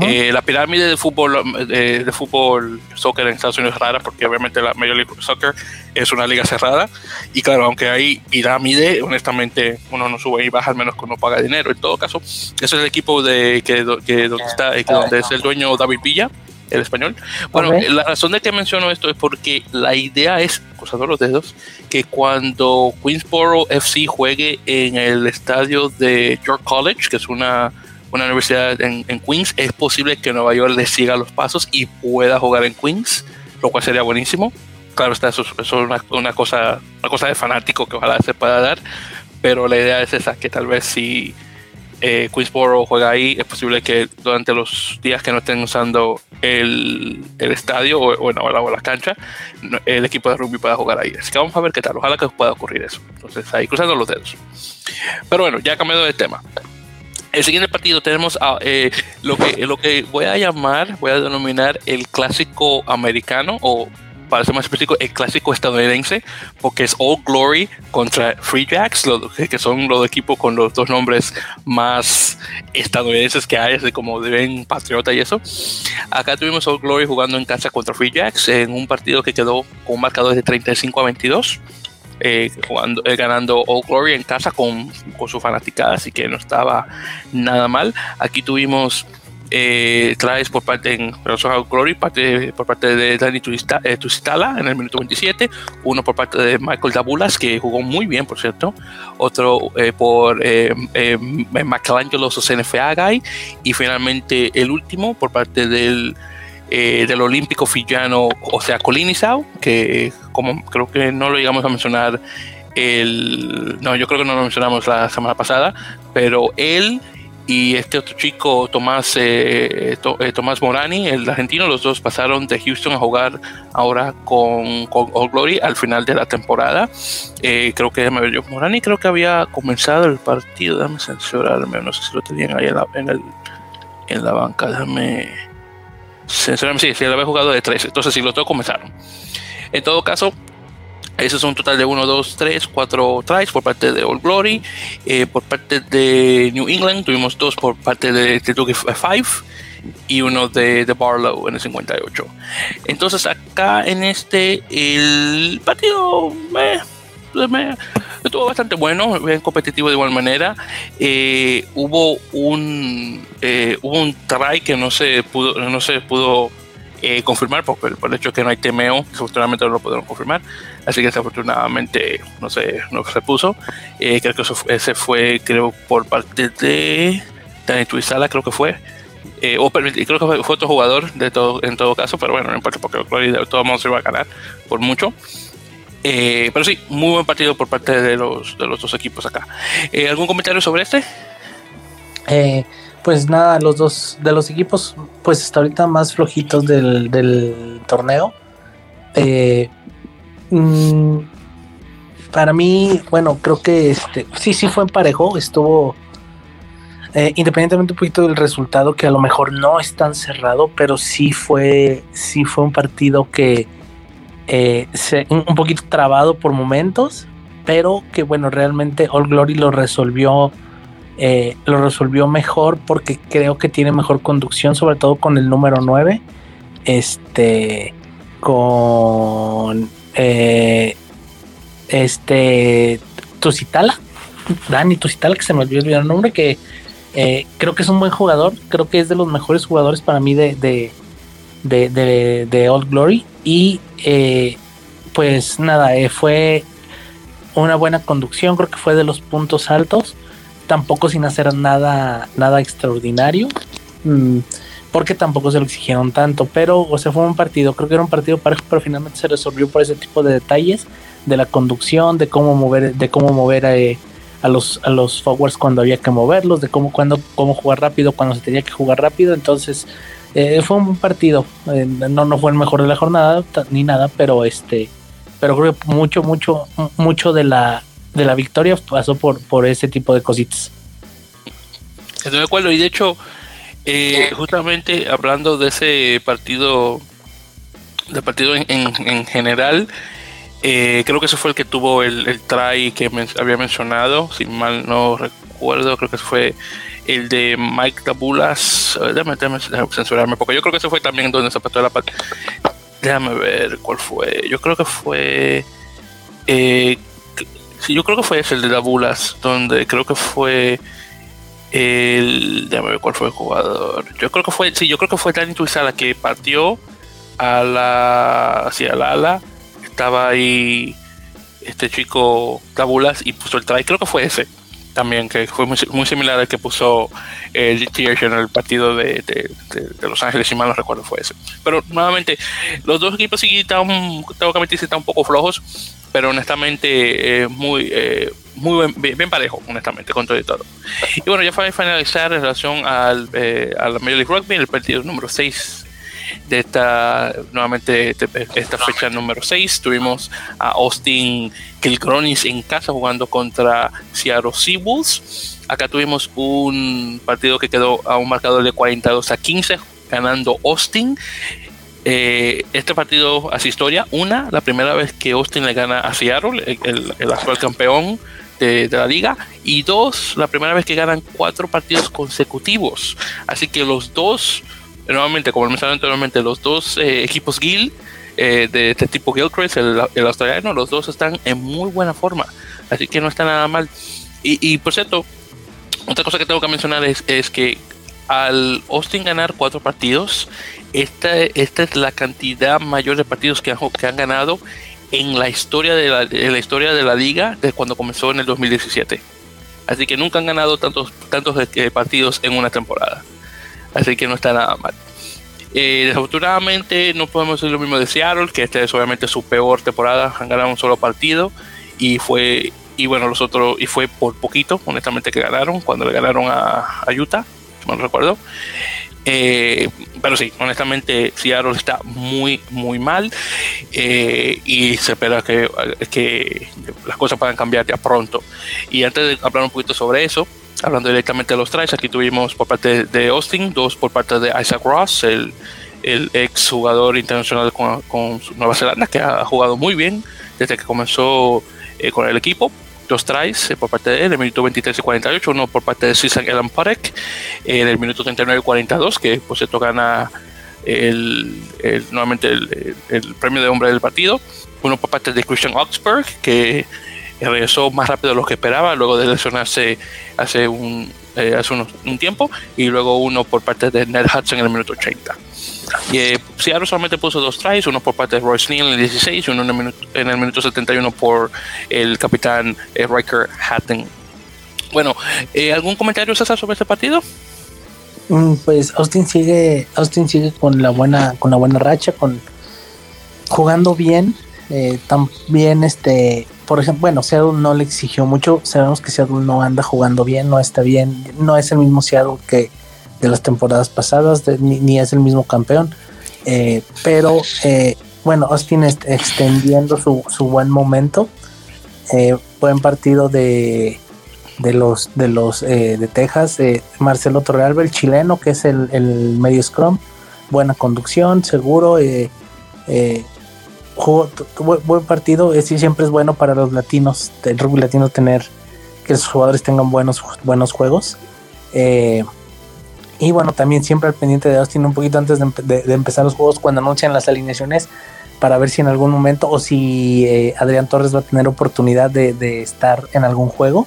Eh, la pirámide de fútbol, eh, de, fútbol soccer en Estados Unidos es rara porque obviamente la Major League Soccer es una liga cerrada y claro, aunque hay pirámide, honestamente uno no sube y baja al menos que uno paga dinero. En todo caso, ese es el equipo de que, que donde está, que donde es el dueño David Villa el español. Bueno, la razón de que menciono esto es porque la idea es, cruzando los dedos, que cuando Queensboro FC juegue en el estadio de York College, que es una, una universidad en, Queens, es posible que Nueva York le siga los pasos y pueda jugar en Queens, lo cual sería buenísimo. Claro está, eso, es una, cosa, una cosa de fanático que ojalá se pueda dar, pero la idea es esa, que tal vez si eh, Queensboro juega ahí, es posible que durante los días que no estén usando el, el estadio o, bueno, o la, cancha, el equipo de rugby pueda jugar ahí. Así que vamos a ver qué tal. Ojalá que pueda ocurrir eso. Entonces, ahí cruzando los dedos. Pero bueno, ya cambiado de tema. El siguiente partido tenemos eh, lo, que, lo que voy a llamar, voy a denominar el clásico americano o para ser más específico, el clásico estadounidense, porque es All Glory contra Free Jacks, que son los equipos con los dos nombres más estadounidenses que hay, así como deben Patriota y eso. Acá tuvimos All Glory jugando en casa contra Free Jacks en un partido que quedó con un marcador de 35 a 22. Eh, jugando, eh, ganando All Glory en casa con, con su fanaticada, así que no estaba nada mal. Aquí tuvimos eh, traes por parte en Glory, parte, por parte de Dani eh, Tustala en el minuto 27, uno por parte de Michael Dabulas, que jugó muy bien, por cierto, otro por Michelangelo Sosenefeagay, y finalmente el último por parte del, del olímpico fillano, o sea, Colinizao, que como creo que no lo llegamos a mencionar no, yo creo que no lo mencionamos la semana pasada, pero él y este otro chico, Tomás, eh, eh, Tomás Morani, el argentino, los dos pasaron de Houston a jugar ahora con, All Glory al final de la temporada. Eh, creo que, ver yo, Morani creo que había comenzado el partido, déjame censurarme, no sé si lo tenían ahí en la, en el, en la banca, déjame censurarme, sí, sí, él había jugado de tres, entonces sí, los dos comenzaron. En todo caso, eso es un total de 1, 2, 3, 4 tries por parte de All Glory. Eh, por parte de New England tuvimos dos por parte de Kentucky 5 y uno de, de, Barlow en el 58. Entonces acá en este el partido me, me, estuvo bastante bueno, bien competitivo de igual manera. Eh, hubo un eh, hubo un try que no se pudo no se pudo eh, confirmar por, el hecho que no hay temeo, desafortunadamente no lo pudieron confirmar, así que desafortunadamente no se, no se puso. Eh, creo que eso, ese fue, creo, por parte de Dani Tuizala, creo que fue. Eh, o creo que fue, otro jugador de todo, en todo caso, pero bueno, no importa porque de todos modos se va a ganar por mucho. Pero sí, muy buen partido por parte de los, de los dos equipos acá. ¿Algún comentario sobre este? Eh, pues nada, los dos de los equipos, pues hasta ahorita más flojitos del, torneo. Eh, mm, para mí, bueno, creo que este, sí, sí fue en parejo, estuvo eh, independientemente un poquito del resultado, que a lo mejor no es tan cerrado, pero sí fue, sí fue un partido que eh, un poquito trabado por momentos, pero que bueno, realmente All Glory lo resolvió eh, lo resolvió mejor porque creo que tiene mejor conducción, sobre todo con el número 9. Este, con eh, este Tusitala, Dani Tusitala, que se me olvidó el nombre, que eh, creo que es un buen jugador, creo que es de los mejores jugadores para mí de, de, de, de, Old Glory. Y pues nada, fue una buena conducción, creo que fue de los puntos altos tampoco sin hacer nada, nada extraordinario, mm, porque tampoco se lo exigieron tanto, pero, o sea, fue un partido, creo que era un partido parejo, pero finalmente se resolvió por ese tipo de detalles, de la conducción, de cómo mover, de cómo mover eh, a los, a los forwards cuando había que moverlos, de cómo, cuando, cómo jugar rápido cuando se tenía que jugar rápido, entonces eh, fue un partido, eh, no, no fue el mejor de la jornada ni nada, pero este, pero creo que mucho, mucho, mucho de la de la victoria pasó por, por ese tipo de cositas. Estoy de acuerdo, y de hecho, eh, justamente hablando de ese partido, del partido en, general, eh, creo que ese fue el que tuvo el, el try que había mencionado, si mal no recuerdo, creo que fue el de Mike Tabulas. Déjame, censurarme, porque yo creo que ese fue también donde se apretó la parte. Déjame ver cuál fue. Yo creo que fue. Eh, sí, yo creo que fue ese, el de la Bulas, donde creo que fue. El, déjame ver cuál fue el jugador. Yo creo que fue, sí, yo creo que fue Danny Tuizala que partió a la hacia el ala. Estaba ahí este chico Tabulas y puso el try. Creo que fue ese también, que fue muy, similar al que puso el GTH en el partido de, Los Ángeles, si mal no recuerdo, fue ese. Pero nuevamente, los dos equipos sí están, tengo que admitir, están un poco flojos, pero honestamente, eh, muy, eh, muy bien, parejo, honestamente, con todo y todo. Y bueno, ya para finalizar en relación al, eh, a la Major League Rugby, el partido número 6 de esta, nuevamente, esta fecha número 6. Tuvimos a Austin Kilgronis en casa jugando contra Seattle Seabulls. Acá tuvimos un partido que quedó a un marcador de 42 a 15, ganando Austin. Eh, este partido hace historia. Una, la primera vez que Austin le gana a Seattle, el, actual campeón de, la liga. Y dos, la primera vez que ganan cuatro partidos consecutivos. Así que los dos nuevamente, como mencioné anteriormente, los dos eh, equipos Gil eh, de este tipo Gilchrist, el, el, australiano, los dos están en muy buena forma, así que no está nada mal. Y, por cierto, otra cosa que tengo que mencionar es, es que al Austin ganar cuatro partidos, esta, esta es la cantidad mayor de partidos que han, que han ganado en la historia de la, la historia de la liga desde cuando comenzó en el 2017. Así que nunca han ganado tantos, tantos eh, partidos en una temporada así que no está nada mal. Eh, desafortunadamente no podemos decir lo mismo de Seattle, que esta es obviamente su peor temporada, han ganado un solo partido y fue y bueno los otros y fue por poquito, honestamente que ganaron cuando le ganaron a, Utah, si no recuerdo. Eh, pero sí, honestamente Seattle está muy muy mal eh, y se espera que, que las cosas puedan cambiar ya pronto. Y antes de hablar un poquito sobre eso, hablando directamente de los tries, aquí tuvimos por parte de Austin, dos por parte de Isaac Ross, el, el ex jugador internacional con, Nueva Zelanda, que ha jugado muy bien desde que comenzó eh, con el equipo. Dos tries eh, por parte de él, el minuto 23 y 48, uno por parte de Susan Elan Parek en el minuto 39 y 42, que por cierto gana el, nuevamente el, el, premio de hombre del partido. Uno por parte de Christian Oxberg, que regresó más rápido de lo que esperaba luego de lesionarse hace un, eh, hace un tiempo y luego uno por parte de Ned Hudson en el minuto 80. Y eh, solamente puso dos tries, uno por parte de Royce Neal en el 16 y uno en el minuto, en el minuto 71 por el capitán eh, Riker Hatton. Bueno, eh, ¿algún comentario César sobre este partido? Mm, pues Austin sigue, Austin sigue con la buena, con la buena racha, con jugando bien. también este por ejemplo, bueno, Seattle no le exigió mucho. Sabemos que Seattle no anda jugando bien, no está bien. No es el mismo Seattle que de las temporadas pasadas, ni, es el mismo campeón. Eh, pero eh, bueno, Austin extendiendo su, buen momento. Eh, buen partido de, de los de los de Texas. Marcelo Torrealba, el chileno, que es el, el medio scrum. Buena conducción, seguro jugó, buen partido. Es, siempre es bueno para los latinos, el rugby latino, tener que los jugadores tengan buenos, buenos juegos. Eh, y bueno, también siempre al pendiente de Austin un poquito antes de, empezar los juegos cuando anuncian las alineaciones para ver si en algún momento o si eh, Adrián Torres va a tener oportunidad de, estar en algún juego.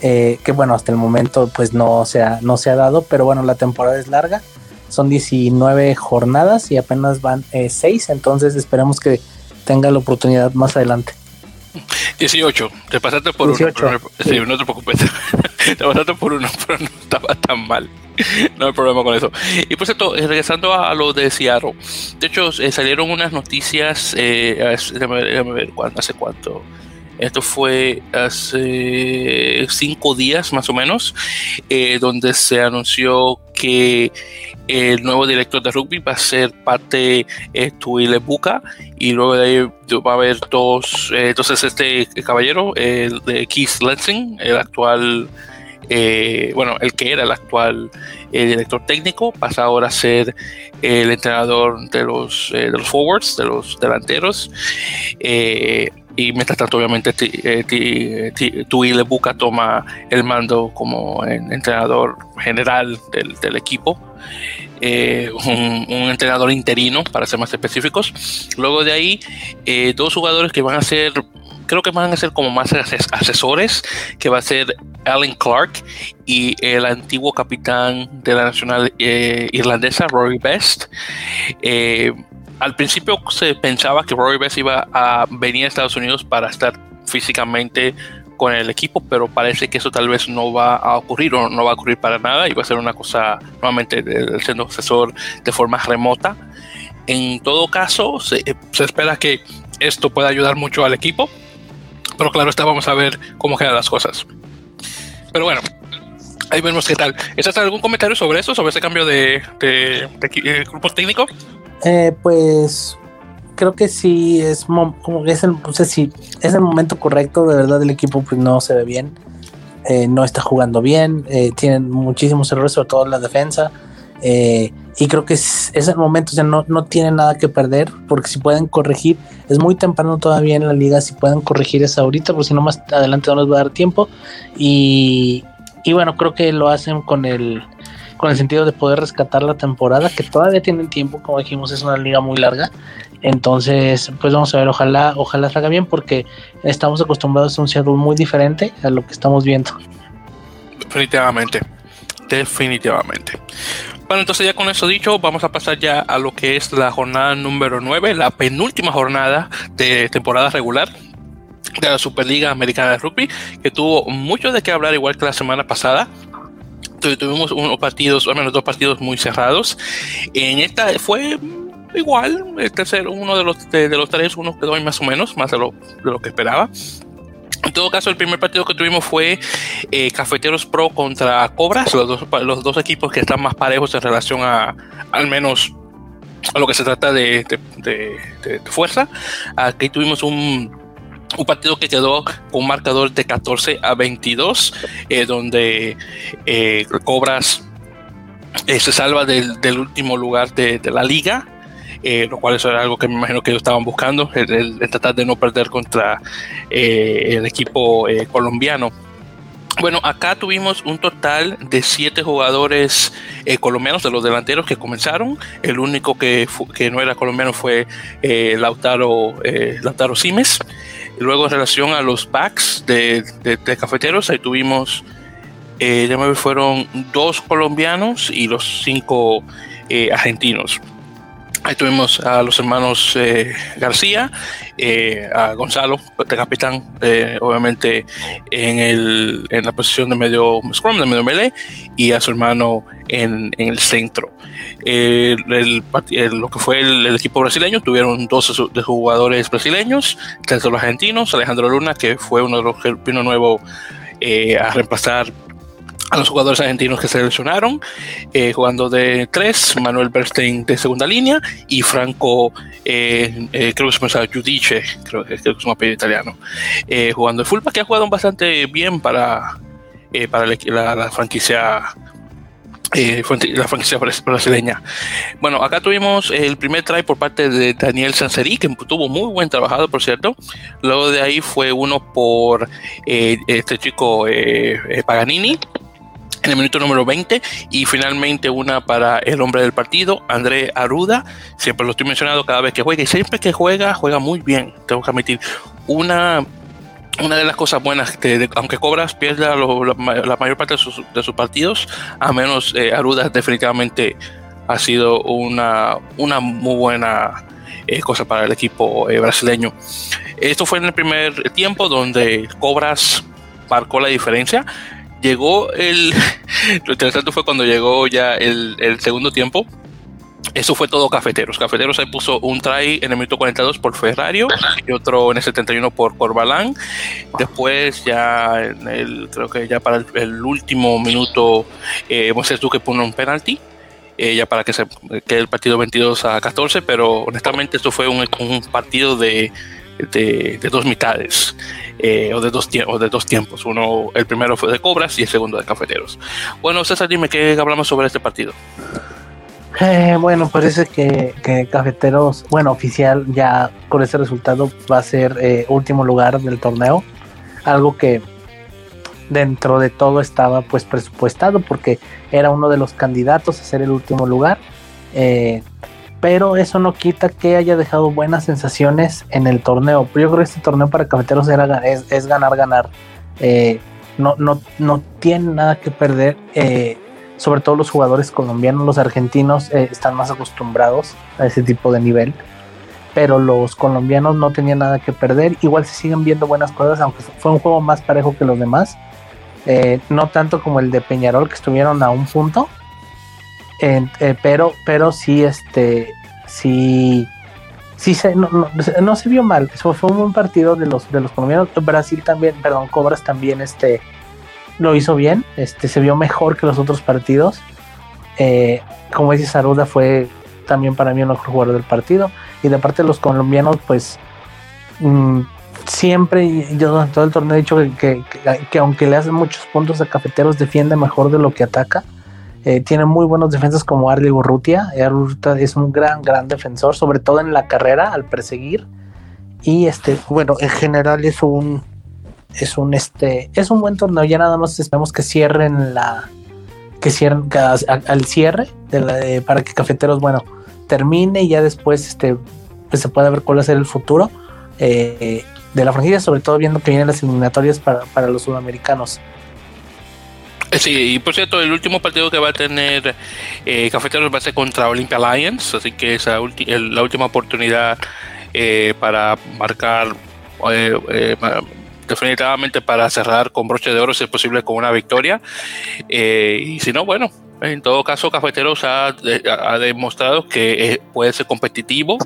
Eh, que bueno, hasta el momento pues no se, ha, no se ha dado, pero bueno, la temporada es larga son 19 jornadas y apenas van 6, entonces esperamos que tenga la oportunidad más adelante. 18, te pasaste por 18. uno. sí, no te preocupes. te pasaste por uno, pero no estaba tan mal. No hay problema con eso. Y por cierto, eh, regresando a lo de Seattle, de hecho, eh, salieron unas noticias, eh, déjame, ver cuánto, hace cuánto. Esto fue hace cinco días más o menos, eh, donde se anunció que el nuevo director de rugby va a ser parte eh, Tuile Buca y luego de ahí va a haber dos, eh, entonces este caballero, el de Keith Lansing, el actual, eh, bueno, el que era el actual director técnico, pasa ahora a ser el entrenador de los, de los forwards, de los delanteros y mientras tanto obviamente Tuile Buca toma el mando como entrenador general del, equipo. un, entrenador interino, para ser más específicos. Luego de ahí, dos jugadores que van a ser creo que van a ser como más asesores, que va a ser Alan Clark y el antiguo capitán de la nacional eh, irlandesa, Rory Best. Eh, al principio se pensaba que Rory Best iba a venir a Estados Unidos para estar físicamente con el equipo, pero parece que eso tal vez no va a ocurrir o no va a ocurrir para nada y va a ser una cosa nuevamente siendo asesor de forma remota. En todo caso, se, se espera que esto pueda ayudar mucho al equipo pero claro, está, vamos a ver cómo quedan las cosas. Pero bueno, ahí vemos qué tal. ¿Estás algún comentario sobre eso, sobre ese cambio de, de, de, grupo técnico? Eh, pues creo que sí es como es el, no sé si es el momento correcto. De verdad, el equipo pues, no se ve bien, eh, no está jugando bien, eh, tienen muchísimos errores, sobre todo en la defensa. Eh, y creo que es, el momento, o no, no tienen nada que perder, porque si pueden corregir, es muy temprano todavía en la liga, si pueden corregir es ahorita, porque si no más adelante no les va a dar tiempo. Y, y bueno, creo que lo hacen con el, con el sentido de poder rescatar la temporada, que todavía tienen tiempo, como dijimos, es una liga muy larga. Entonces, pues vamos a ver, ojalá, ojalá salga bien, porque estamos acostumbrados a un Seattle muy diferente a lo que estamos viendo. Definitivamente, definitivamente. Bueno, entonces ya con eso dicho, vamos a pasar ya a lo que es la jornada número 9, la penúltima jornada de temporada regular de la Superliga Americana de Rugby, que tuvo mucho de qué hablar igual que la semana pasada. Tuvimos unos partidos, al menos dos partidos muy cerrados. En esta fue igual, el tercero, uno de los, de, los tres, uno quedó más o menos, más de lo, de lo que esperaba. En todo caso, el primer partido que tuvimos fue eh, Cafeteros Pro contra Cobras, los dos, los dos equipos que están más parejos en relación a, al menos, a lo que se trata de, fuerza. Aquí tuvimos un, un partido que quedó con un marcador de 14 a 22, eh, donde eh, Cobras se salva del, del último lugar de, la liga eh, lo cual eso era algo que me imagino que ellos estaban buscando, el, tratar de no perder contra eh, el equipo eh, colombiano. Bueno, acá tuvimos un total de siete jugadores colombianos de los delanteros que comenzaron. El único que, que no era colombiano fue Lautaro, Lautaro Simes. Luego, en relación a los backs de, de cafeteros, ahí tuvimos, ya me fueron dos colombianos y los cinco argentinos. Ahí tuvimos a los hermanos eh, García, eh, a Gonzalo, de capitán, eh, obviamente en, el, en la posición de medio scrum, de medio melee, y a su hermano en, en el centro. lo que fue el, equipo brasileño, tuvieron dos de jugadores brasileños, tres de los argentinos, Alejandro Luna, que fue uno de los que vino nuevo a reemplazar a los jugadores argentinos que se seleccionaron, eh, jugando de tres, Manuel Bernstein de segunda línea y Franco, eh, eh, creo que se pronuncia Giudice, creo, que es un apellido italiano, jugando de fullback, que ha jugado bastante bien para, para la, franquicia. la franquicia brasileña. Bueno, acá tuvimos el primer try por parte de Daniel Sanseri, que tuvo muy buen trabajado, por cierto. Luego de ahí fue uno por este chico Paganini, en el minuto número 20 y finalmente una para el hombre del partido, André Aruda, siempre lo estoy mencionando cada vez que juega y siempre que juega, juega muy bien, tengo que admitir. Una, una de las cosas buenas, que aunque Cobras pierda la, mayor parte de sus, de sus partidos, a menos eh, Aruda definitivamente ha sido una, una muy buena eh, cosa para el equipo eh, brasileño. Esto fue en el primer tiempo donde Cobras marcó la diferencia llegó el. Lo interesante fue cuando llegó ya el, segundo tiempo. Eso fue todo Cafeteros. Cafeteros ahí puso un try en el minuto 42 por Ferrario y otro en el 71 por Corbalán. Después, ya en el, creo que ya para el, último minuto, eh, Moisés Duque puso un penalti. Eh, ya para que se quede el partido 22 a 14, pero honestamente esto fue un, un partido de, de, dos mitades eh, o, de dos o de dos tiempos. Uno, el primero fue de Cobras y el segundo de Cafeteros. Bueno, César, dime qué hablamos sobre este partido. Eh, bueno, parece que, Cafeteros, bueno, oficial ya con ese resultado va a ser eh, último lugar del torneo. Algo que dentro de todo estaba pues presupuestado porque era uno de los candidatos a ser el último lugar. Eh, pero eso no quita que haya dejado buenas sensaciones en el torneo. Yo creo que este torneo para Cafeteros era, es, ganar, ganar. no, no, no tiene nada que perder sobre todo los jugadores colombianos, los argentinos eh, están más acostumbrados a ese tipo de nivel, pero los colombianos no tenían nada que perder, igual se siguen viendo buenas cosas, aunque fue un juego más parejo que los demás, eh, no tanto como el de Peñarol que estuvieron a un punto, eh, pero, pero sí, este, sí, sí se, no, se vio mal, fue un buen partido de los, de los colombianos, Brasil también, perdón, Cobras también, este, lo hizo bien, este, se vio mejor que los otros partidos. Eh, como dice Saruda, fue también para mí el mejor jugador del partido. Y de parte de los colombianos, pues mm, siempre, yo durante todo el torneo he dicho que, que, aunque le hacen muchos puntos a Cafeteros, defiende mejor de lo que ataca. Eh, tiene muy buenos defensas como Arlie Urrutia. Urrutia es un gran, gran defensor, sobre todo en la carrera, al perseguir. Y este, bueno, en general es un, es un este es un buen torneo ya nada más esperamos que cierren la que cierren al, cierre de para que cafeteros bueno termine y ya después este pues se pueda ver cuál va a ser el futuro eh, de la franquicia sobre todo viendo que vienen las eliminatorias para, los sudamericanos eh, Sí, y por cierto, el último partido que va a tener eh, Cafeteros va a ser contra Olympia Lions, así que es la, última oportunidad para marcar definitivamente para cerrar con broche de oro, si es posible, con una victoria. Eh, y si no, bueno, en todo caso, Cafeteros ha, ha demostrado que eh, puede ser competitivo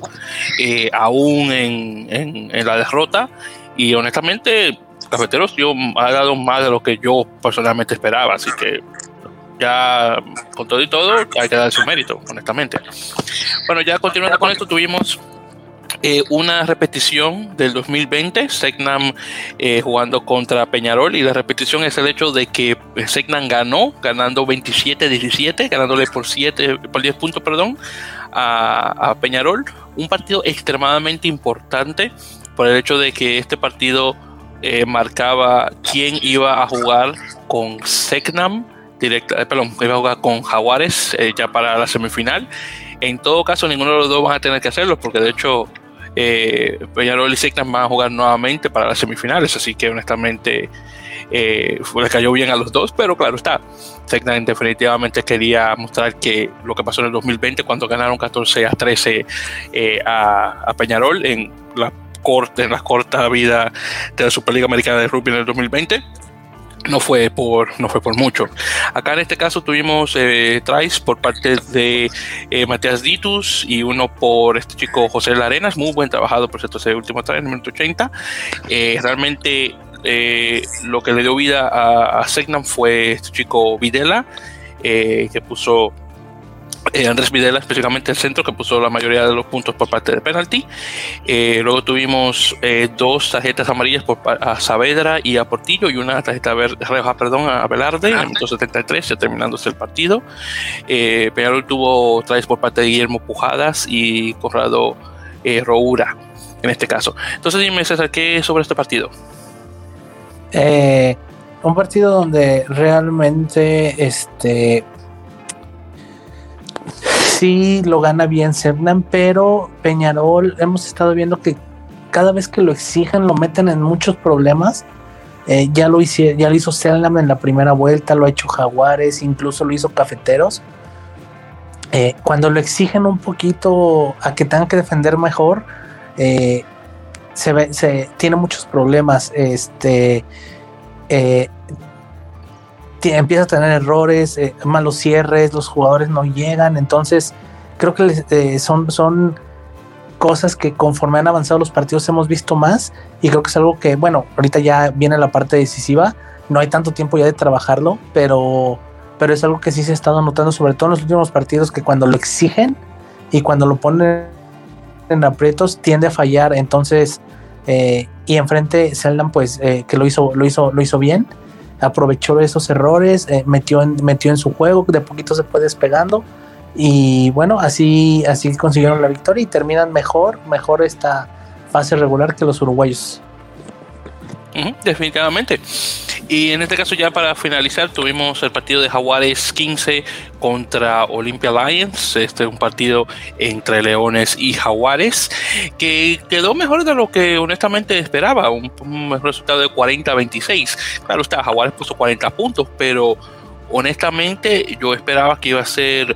eh, aún en, en, la derrota. Y honestamente, Cafeteros yo, ha dado más de lo que yo personalmente esperaba. Así que ya con todo y todo hay que dar su mérito, honestamente. Bueno, ya continuando con esto, tuvimos eh, una repetición del 2020, Segnam eh, jugando contra Peñarol, y la repetición es el hecho de que Segnam ganó, ganando 27-17, ganándole por 7, por 10 puntos, perdón, a, Peñarol. Un partido extremadamente importante por el hecho de que este partido eh, marcaba quién iba a jugar con Segnam, directa, perdón, iba a jugar con Jaguares ya para la semifinal. En todo caso, ninguno de los dos van a tener que hacerlo, porque de hecho eh, Peñarol y Secnan van a jugar nuevamente para las semifinales, así que honestamente eh, le cayó bien a los dos, pero claro está, Secnan definitivamente quería mostrar que lo que pasó en el 2020 cuando ganaron 14 a 13 eh, a, Peñarol en la corte, en la corta vida de la Superliga Americana de Rugby en el 2020 no fue por no fue por mucho. Acá en este caso tuvimos eh, tries por parte de eh, Matías Ditus y uno por este chico José Larenas, muy buen trabajado por cierto ese último try en el minuto 80. Eh, realmente eh, lo que le dio vida a, a Segnam fue este chico Videla, que puso eh, Andrés Videla, específicamente el centro, que puso la mayoría de los puntos por parte de penalti. Eh, luego tuvimos eh, dos tarjetas amarillas por, a Saavedra y a Portillo y una tarjeta roja perdón, a Velarde en el minuto 73, ya terminándose el partido. Peñarol tuvo tres por parte de Guillermo Pujadas y Corrado Roura, en este caso. Entonces dime, César, ¿qué es sobre este partido? un partido donde realmente este sí lo gana bien Sernan, pero Peñarol hemos estado viendo que cada vez que lo exigen lo meten en muchos problemas. Eh, ya lo hizo, ya lo hizo Selnam en la primera vuelta, lo ha hecho Jaguares, incluso lo hizo Cafeteros. Eh, cuando lo exigen un poquito a que tengan que defender mejor, eh, se, se tiene muchos problemas. Este empieza a tener errores, eh, malos cierres, los jugadores no llegan, entonces creo que eh, son, son cosas que conforme han avanzado los partidos hemos visto más y creo que es algo que, bueno, ahorita ya viene la parte decisiva, no hay tanto tiempo ya de trabajarlo, pero, pero es algo que sí se ha estado notando, sobre todo en los últimos partidos, que cuando lo exigen y cuando lo ponen en aprietos tiende a fallar, entonces, eh, y enfrente Seldan pues que lo hizo, lo hizo, lo hizo bien aprovechó esos errores, eh, metió, en, metió en su juego, de poquito se fue despegando, Y bueno, así, así consiguieron la victoria y terminan mejor, mejor esta fase regular que los uruguayos. Definitivamente. Y en este caso ya para finalizar tuvimos el partido de Jaguares 15 contra Olympia Lions. Este es un partido entre Leones y Jaguares que quedó mejor de lo que honestamente esperaba. Un, resultado de 40-26. Claro está, Jaguares puso 40 puntos, pero honestamente yo esperaba que iba a ser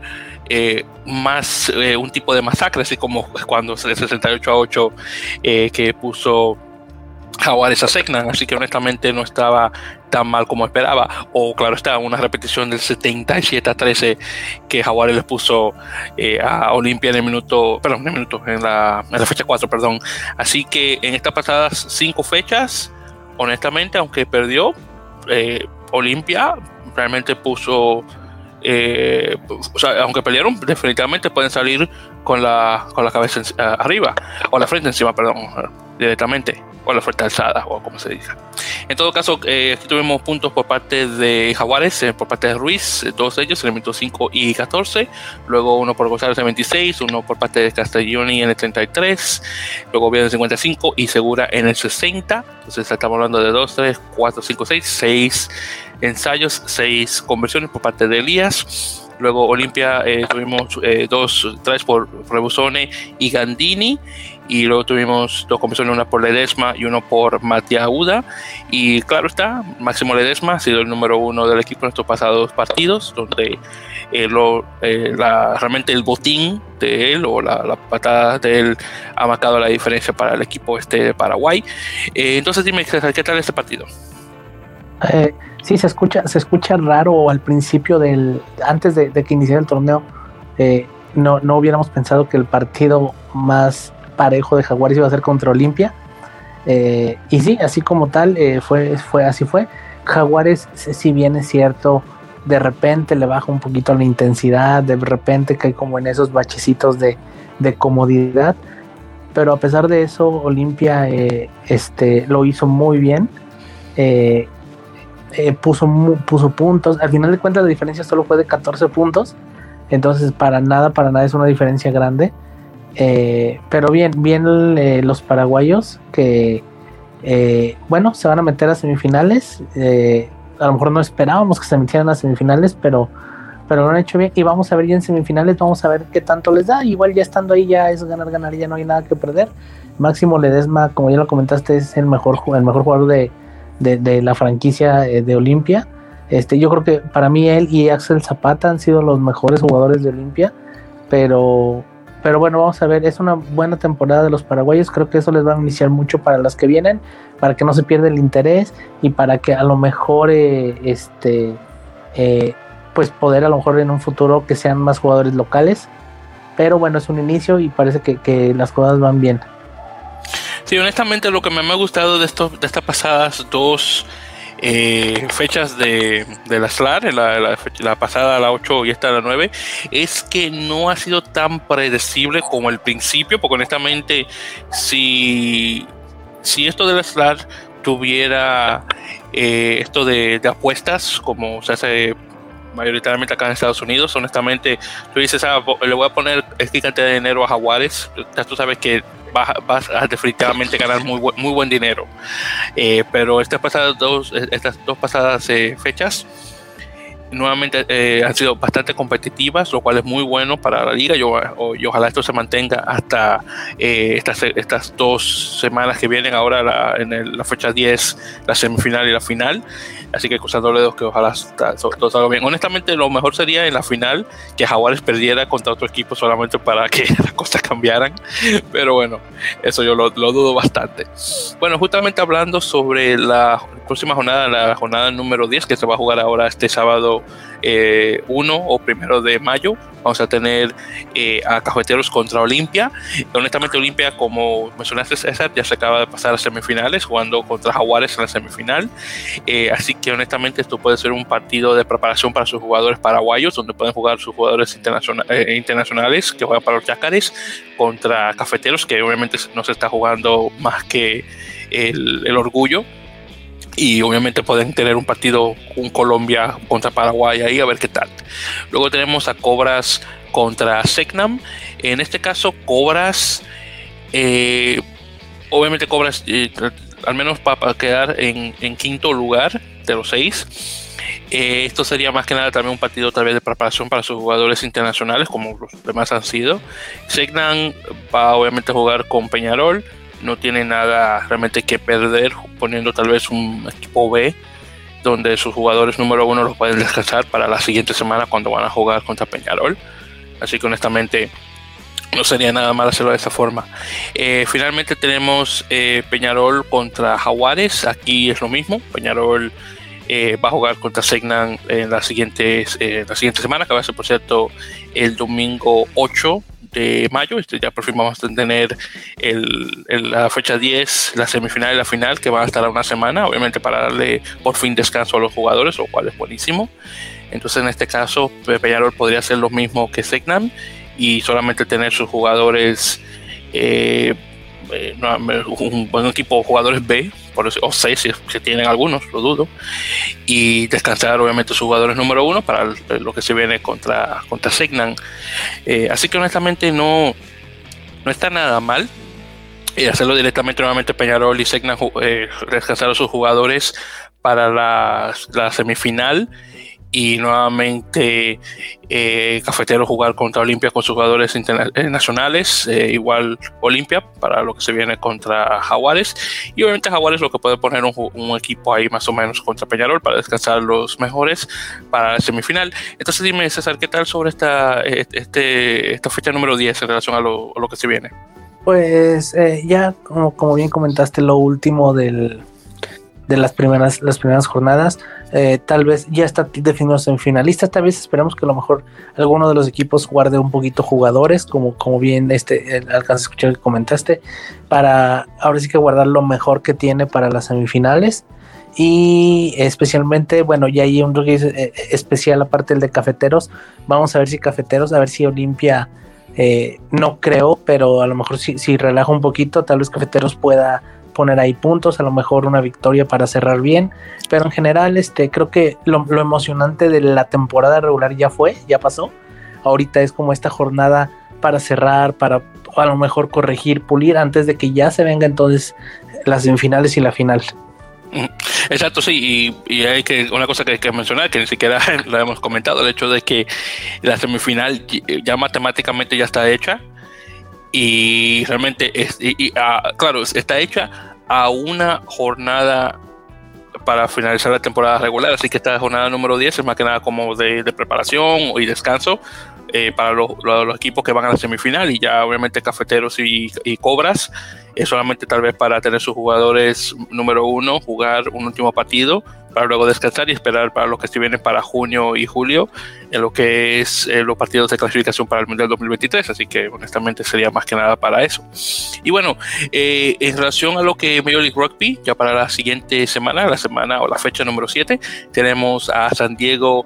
eh, más eh, un tipo de masacre, así como cuando de 68 a 8 eh, que puso Jaguares a Segnan, así que honestamente no estaba tan mal como esperaba. O claro está, una repetición del 77 a 13 que Jaguares les puso eh, a Olimpia en el minuto, perdón, en el minuto, en la, fecha 4, perdón. Así que en estas pasadas cinco fechas, honestamente, aunque perdió, eh, Olimpia realmente puso eh, o sea, aunque pelearon, definitivamente pueden salir con la, con la cabeza arriba, o la frente encima, perdón, directamente o la fuerte alzada, o como se diga. En todo caso, eh, aquí tuvimos puntos por parte de Jaguares, eh, por parte de Ruiz, eh, todos ellos en el minuto 5 y 14, luego uno por González en el 26, uno por parte de Castelloni en el 33, luego viene el 55 y Segura en el 60. Entonces estamos hablando de 2, 3, 4, 5, 6, 6 ensayos, 6 conversiones por parte de Elías. Luego Olimpia tuvimos dos, tres por Rebusone y Gandini y luego tuvimos dos conversiones, una por Ledesma y uno por Matías Uda. Y claro está, Máximo Ledesma ha sido el número uno del equipo en estos pasados partidos, donde eh, lo, eh, realmente el botín de él o la, patada de él ha marcado la diferencia para el equipo este de Paraguay. Eh, entonces dime, ¿qué tal este partido? sí, se escucha, se escucha raro al principio del, antes de, que iniciara el torneo. no, no hubiéramos pensado que el partido más parejo de Jaguares iba a ser contra Olimpia. Eh, y sí, así como tal, eh, fue, fue, así fue. Jaguares, si bien es cierto, de repente le baja un poquito la intensidad, de repente cae como en esos bachecitos de, comodidad. Pero a pesar de eso, Olimpia eh, este, lo hizo muy bien. puso, puso puntos. Al final de cuentas, la diferencia solo fue de 14 puntos. Entonces, para nada, para nada es una diferencia grande. Eh, pero bien, bien eh, los paraguayos que, eh, bueno, se van a meter a semifinales. a lo mejor no esperábamos que se metieran a semifinales, pero, pero lo han hecho bien. Y vamos a ver ya en semifinales, vamos a ver qué tanto les da. Igual ya estando ahí ya es ganar, ganar, ya no hay nada que perder. Máximo Ledesma, como ya lo comentaste, es el mejor, el mejor jugador de, de la franquicia de Olimpia. Este, yo creo que para mí él y Axel Zapata han sido los mejores jugadores de Olimpia, pero pero bueno, vamos a ver, es una buena temporada de los paraguayos, creo que eso les va a iniciar mucho para las que vienen, para que no se pierda el interés y para que a lo mejor, eh, este, eh, pues poder a lo mejor en un futuro que sean más jugadores locales. Pero bueno, es un inicio y parece que, las cosas van bien. Sí, honestamente lo que me ha gustado de, esto, de estas pasadas dos eh, fechas de, la SLAR, la, pasada, la 8 y esta la 9, es que no ha sido tan predecible como el principio, porque honestamente, si, si esto de la SLAR tuviera eh, esto de, apuestas, como se hace mayoritariamente acá en Estados Unidos, honestamente, tú dices, ah, le voy a poner este cantidad de dinero a Jaguares, tú sabes que vas, a definitivamente ganar muy, muy buen dinero. Eh, pero estas pasadas dos, estas dos pasadas eh, fechas nuevamente eh, han sido bastante competitivas, lo cual es muy bueno para la liga. Yo, y ojalá esto se mantenga hasta eh, estas, estas dos semanas que vienen ahora en la fecha 10, la semifinal y la final. Así que cruzando dedos que ojalá todo salga bien. Honestamente, lo mejor sería en la final que Jaguares perdiera contra otro equipo solamente para que las cosas cambiaran. Pero bueno, eso yo lo, lo dudo bastante. Bueno, justamente hablando sobre la próxima jornada, la jornada número 10 que se va a jugar ahora este sábado 1 eh, o primero de mayo. Vamos a tener eh, a Cajueteros contra Olimpia. Honestamente, Olimpia, como mencionaste, César, ya se acaba de pasar a semifinales, jugando contra Jaguares en la semifinal. Eh, así que, honestamente, esto puede ser un partido de preparación para sus jugadores paraguayos, donde pueden jugar sus jugadores internacionales que juegan para los Yacares contra Cafeteros, que obviamente no se está jugando más que el orgullo y obviamente pueden tener un partido un Colombia contra Paraguay ahí a ver qué tal. Luego tenemos a Cobras contra Segnam. En este caso, cobras. Eh, obviamente, cobras eh, al menos para quedar en, quinto lugar de los seis. Eh, esto sería más que nada también un partido tal vez de preparación para sus jugadores internacionales, como los demás han sido. Segnan va obviamente a jugar con Peñarol, no tiene nada realmente que perder, poniendo tal vez un equipo B, donde sus jugadores número uno los pueden descansar para la siguiente semana cuando van a jugar contra Peñarol. Así que honestamente no sería nada mal hacerlo de esa forma. Eh, finalmente tenemos eh, Peñarol contra Jaguares. Aquí es lo mismo. Peñarol eh, va a jugar contra Segnan en la siguiente, la siguiente semana, que va a ser, por cierto, el domingo 8 de mayo. Este, ya por fin vamos a tener el, la fecha 10, la semifinal y la final, que van a estar a una semana, obviamente para darle por fin descanso a los jugadores, lo cual es buenísimo. Entonces, en este caso, Peñarol podría hacer lo mismo que Segnan y solamente tener sus jugadores, eh, eh, un buen equipo de jugadores B, por o C si, tienen algunos, lo dudo, y descansar obviamente sus jugadores número uno para lo que se viene contra, contra Signan. Eh, así que honestamente no, no está nada mal. hacerlo directamente nuevamente Peñarol y Segnan descansar a sus jugadores para la semifinal y nuevamente eh, Cafetero jugar contra Olimpia con sus jugadores internacionales, eh, igual Olimpia para lo que se viene contra Jaguares y obviamente Jaguares lo que puede poner un, equipo ahí más o menos contra Peñarol para descansar los mejores para la semifinal. Entonces dime César, ¿qué tal sobre esta, este, esta fecha número 10 en relación a lo, que se viene? Pues eh, ya como bien comentaste lo último del, de las primeras, las primeras jornadas. Eh, tal vez ya está definido en finalistas. Tal vez esperamos que a lo mejor alguno de los equipos guarde un poquito jugadores, como, como bien este alcanza a escuchar que comentaste, para ahora sí que guardar lo mejor que tiene para las semifinales. Y especialmente, bueno, ya hay un eh, especial aparte el de cafeteros. Vamos a ver si cafeteros, a ver si Olimpia, eh, no creo, pero a lo mejor si, si relaja un poquito, tal vez cafeteros pueda poner ahí puntos, a lo mejor una victoria para cerrar bien, pero en general este, creo que lo, emocionante de la temporada regular ya fue, ya pasó, ahorita es como esta jornada para cerrar, para a lo mejor corregir, pulir antes de que ya se venga entonces las semifinales y la final. Mm, exacto, sí, y, hay que una cosa que hay que mencionar, que ni siquiera lo hemos comentado, el hecho de que la semifinal ya matemáticamente ya está hecha, y realmente es, y, ah, claro, está hecha a una jornada para finalizar la temporada regular, así que esta jornada número 10 es más que nada como de, preparación y descanso eh, para los, equipos que van a la semifinal y ya obviamente cafeteros y, y cobras es solamente tal vez para tener sus jugadores número uno, jugar un último partido para luego descansar y esperar para lo que se viene para junio y julio en lo que es eh, los partidos de clasificación para el Mundial 2023, así que honestamente sería más que nada para eso. Y bueno, eh, en relación a lo que Major League Rugby, ya para la siguiente semana, la semana o la fecha número 7, tenemos a San Diego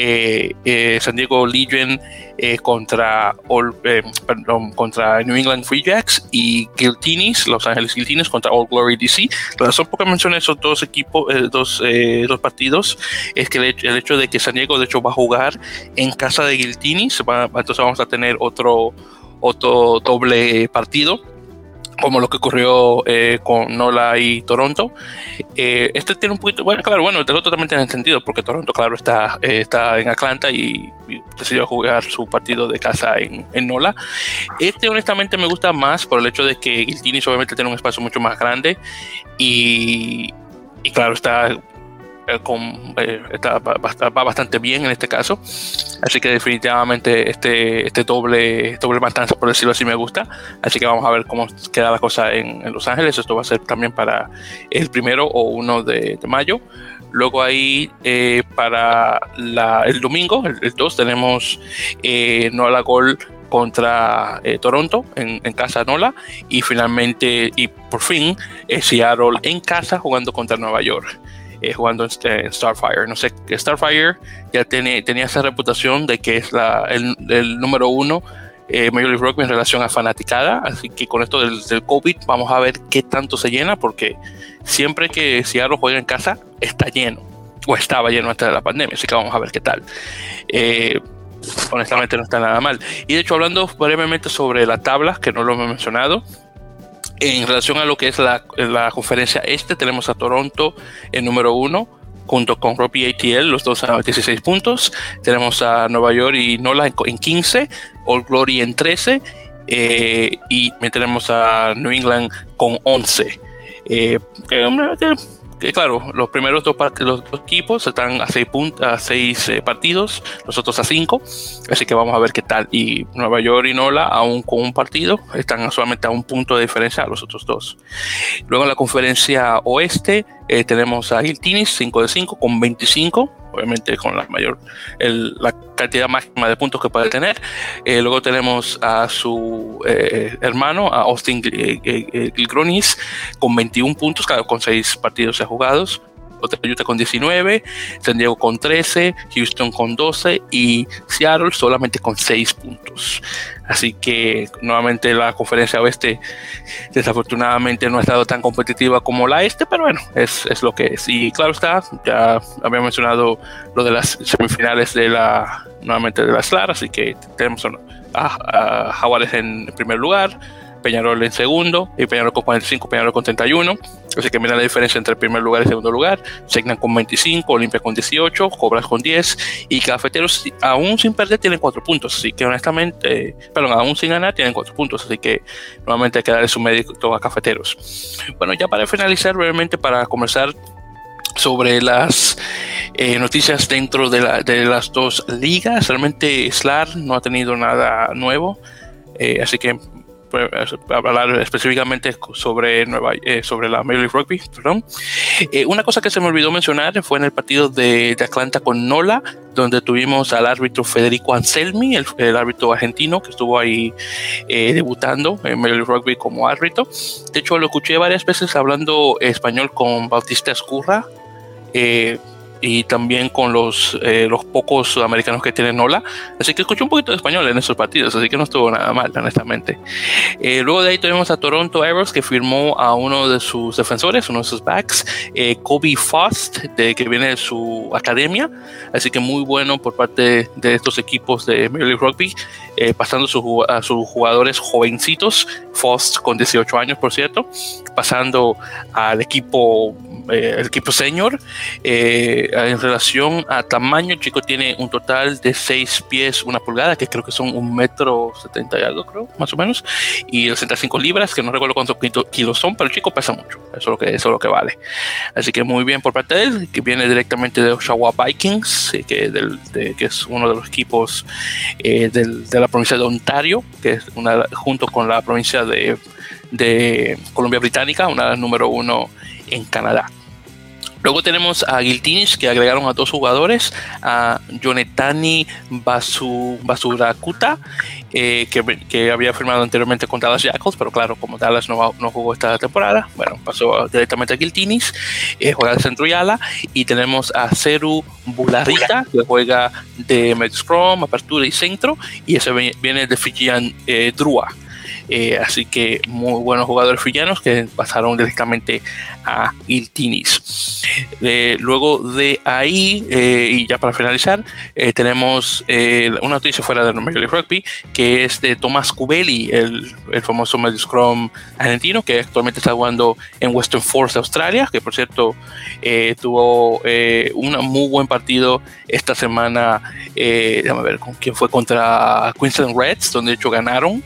eh, eh, San Diego Legion eh, contra, New England Free Jacks y Guiltinis, Los Ángeles Guiltinis contra All Glory DC. La razón por que mencioné esos dos equipos, dos, dos, partidos, es que el hecho, de que San Diego de hecho va a jugar en casa de Guiltinis, entonces vamos a tener otro, otro doble partido como lo que ocurrió eh, con Nola y Toronto. Eh, este tiene un poquito, bueno, claro, bueno, el otro también tiene sentido, porque Toronto, claro, está, eh, está en Atlanta y, decidió jugar su partido de casa en, en, Nola. Este, honestamente, me gusta más por el hecho de que Giltinis obviamente tiene un espacio mucho más grande y, y claro, está con, eh, está, va, bastante bien en este caso. Así que definitivamente este, este doble, doble matanza, por decirlo así, me gusta. Así que vamos a ver cómo queda la cosa en, Los Ángeles. Esto va a ser también para el primero o uno de, mayo. Luego ahí eh, para la, el domingo, el, 2, tenemos eh, Nola Gol contra Toronto en, en, casa Nola y finalmente y por fin Seattle en casa jugando contra Nueva York. Eh, jugando este, en, Starfire. No sé, Starfire ya tiene, tenía esa reputación de que es la, el, número uno eh, Major League en relación a fanaticada, así que con esto del, COVID vamos a ver qué tanto se llena, porque siempre que Seattle juega en casa está lleno, o estaba lleno antes de la pandemia, así que vamos a ver qué tal. Eh, honestamente no está nada mal. Y de hecho, hablando brevemente sobre la tabla, que no lo hemos mencionado, en relación a lo que es la, conferencia este, tenemos a Toronto en número uno, junto con Robbie ATL, los dos a 16 puntos. Tenemos a Nueva York y Nola en 15, All Glory en 13, eh, y tenemos a New England con 11. Eh, que claro, los primeros dos, los dos equipos están a seis, a seis eh, partidos, los otros a cinco, así que vamos a ver qué tal. Y Nueva York y Nola, aún con un partido, están solamente a un punto de diferencia a los otros dos. Luego en la conferencia oeste eh, tenemos a Giltinis 5 de 5 con 25, obviamente con la mayor, la cantidad máxima de puntos que puede tener. Eh, luego tenemos a su eh, hermano, a Austin Gilgronis, con 21 puntos, con 6 partidos ya jugados. Utah con 19, San Diego con 13, Houston con 12 y Seattle solamente con 6 puntos. Así que nuevamente la conferencia oeste desafortunadamente no ha estado tan competitiva como la este, pero bueno, es, es lo que es. Y claro está, ya había mencionado lo de las semifinales de la nuevamente de la SLAR, así que tenemos a, a Jaguares en primer lugar, Peñarol en segundo, y Peñarol con 45, Peñarol con 31. Así que mira la diferencia entre primer lugar y segundo lugar. Segnan con 25, Olimpia con 18, Cobras con 10 y Cafeteros aún sin perder tienen 4 puntos. Así que honestamente, perdón, aún sin ganar tienen 4 puntos. Así que nuevamente hay que darle su mérito a Cafeteros. Bueno, ya para finalizar brevemente, para conversar sobre las eh, noticias dentro de, las dos ligas. Realmente SLAR no ha tenido nada nuevo. Eh, así que hablar específicamente sobre, Nueva, eh, sobre la Major League Rugby. Perdón. Eh, una cosa que se me olvidó mencionar fue en el partido de, de Atlanta con Nola, donde tuvimos al árbitro Federico Anselmi, el, árbitro argentino que estuvo ahí eh, debutando en Major League Rugby como árbitro. De hecho, lo escuché varias veces hablando español con Bautista Escurra. Eh, y también con los, eh, los pocos sudamericanos que tienen Nola. Así que escuché un poquito de español en esos partidos, así que no estuvo nada mal, honestamente. Eh, luego de ahí tenemos a Toronto Arrows, que firmó a uno de sus defensores, uno de sus backs, eh, Kobe Fast, de, que viene de su academia. Así que muy bueno por parte de estos equipos de Major League Rugby, pasando a sus jugadores jovencitos, Fast con 18 años, por cierto, pasando al equipo eh, el equipo senior. Eh, en relación a tamaño, el chico tiene un total de 6 pies, una pulgada, que creo que son un metro 70 y algo, creo, más o menos, y 65 libras, que no recuerdo cuántos kilos son, pero el chico pesa mucho. Eso es lo que, eso es lo que vale. Así que muy bien por parte de él, que viene directamente de Oshawa Vikings, eh, que, del, que es uno de los equipos del, de la provincia de Ontario, que es una, junto con la provincia de, de Columbia Británica, una número uno en Canadá. Luego tenemos a Giltinis, que agregaron a dos jugadores, a Yonetani Basurakuta, eh, que, había firmado anteriormente con Dallas Jackals, pero claro, como Dallas no, no jugó esta temporada, bueno, pasó directamente a Giltinis, eh, juega de centro y ala, y tenemos a Ceru Bularita, que juega de Med Scrum, apertura y centro, y ese viene de Fijian eh, Drua. Eh, así que muy buenos jugadores fillanos que pasaron directamente a Iltinis. Eh, luego de ahí, eh, y ya para finalizar, tenemos una noticia fuera de Major League Rugby, que es de Tomás Cubelli, el, el famoso medio scrum argentino, que actualmente está jugando en Western Force Australia, que por cierto tuvo un muy buen partido esta semana, déjame ver con quién fue contra Queensland Reds, donde de hecho ganaron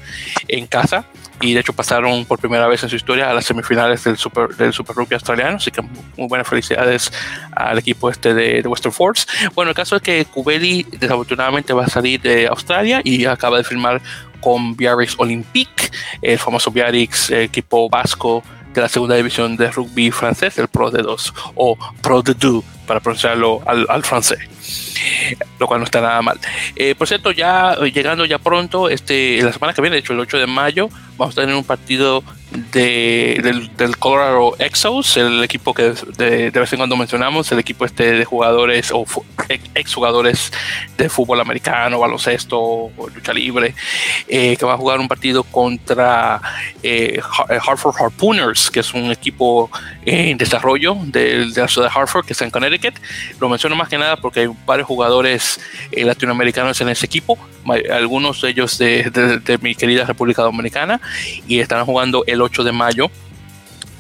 en casa y de hecho pasaron por primera vez en su historia a las semifinales del Super, del Super Rugby australiano, así que muy buenas felicidades al equipo este de, Western Force. Bueno, el caso es que Kubeli desafortunadamente va a salir de Australia y acaba de firmar con Biarritz Olympique, el famoso Biarritz equipo vasco de la segunda división de rugby francés, el Pro de 2 o Pro de 2 para pronunciarlo al, francés lo cual no está nada mal. Eh, por cierto, ya llegando ya pronto, este, la semana que viene, de hecho el 8 de mayo, vamos a tener un partido de, del, Colorado Exos, el equipo que de, vez en cuando mencionamos, el equipo este de jugadores o exjugadores de fútbol americano, baloncesto lucha libre, eh, que va a jugar un partido contra eh, eh, Hartford Harpooners, que es un equipo en desarrollo de, la ciudad de Hartford, que está en Connecticut. Lo menciono más que nada porque hay varios jugadores eh, latinoamericanos en ese equipo, algunos de ellos de, mi querida República Dominicana, y estarán jugando el 8 de mayo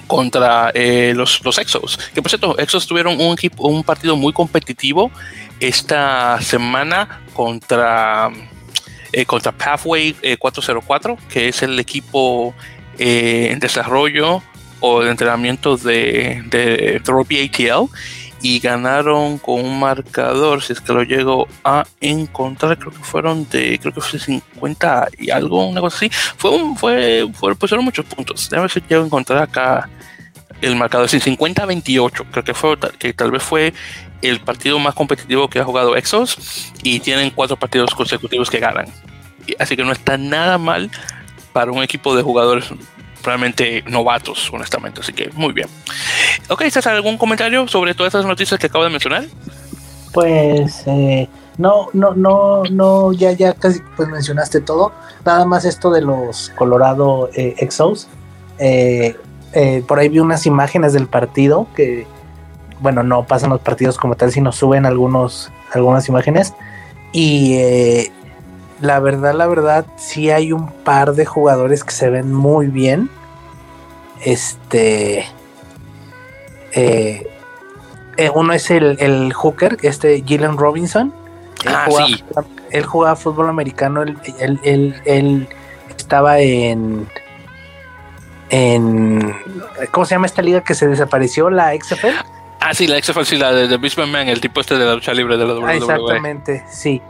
contra eh, los, los Exos. Que por cierto, Exos tuvieron un, equipo, un partido muy competitivo esta semana contra, eh, contra Pathway 404, que es el equipo en desarrollo o de entrenamiento de, de, de ATL y ganaron con un marcador, si es que lo llego a encontrar, creo que fueron de, creo que fue 50 y algo, una cosa así. Fue un, fue, fue pusieron muchos puntos. Déjame ver si llego a encontrar acá el marcador, sí, 50-28, creo que fue, que tal vez fue el partido más competitivo que ha jugado Exos y tienen cuatro partidos consecutivos que ganan. Así que no está nada mal para un equipo de jugadores realmente novatos, honestamente. Así que muy bien. Ok, César, ¿algún comentario sobre todas estas noticias que acabo de mencionar? Pues eh, no, no, no, no, ya, ya casi pues mencionaste todo. Nada más esto de los Colorado eh, Exos. Eh, por ahí vi unas imágenes del partido que, bueno, no pasan los partidos como tal, sino suben algunos, algunas imágenes. Y la verdad, la verdad, sí hay un par de jugadores que se ven muy bien. Este. Eh, eh, uno es el, el, hooker, este Gillen Robinson. Él, ah, jugaba, sí. él jugaba fútbol americano. Él, él, estaba en. En. ¿Cómo se llama esta liga que se desapareció? La XFL. Ah, sí, la XFL, sí, la de, de Man, el tipo este de la lucha libre de la WWE. Ah, exactamente, sí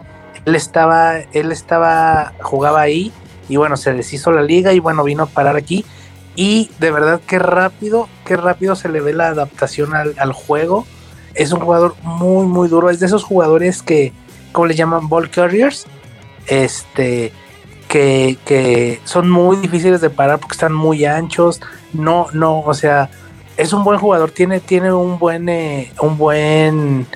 él estaba, él estaba, jugaba ahí y bueno, se deshizo la liga y bueno, vino a parar aquí. Y de verdad qué rápido, qué rápido se le ve la adaptación al, juego. Es un jugador muy, muy duro. Es de esos jugadores que, ¿cómo le llaman? Ball carriers. Este, que, que son muy difíciles de parar porque están muy anchos. No, no, o sea, es un buen jugador. Tiene, tiene un buen, eh, un buen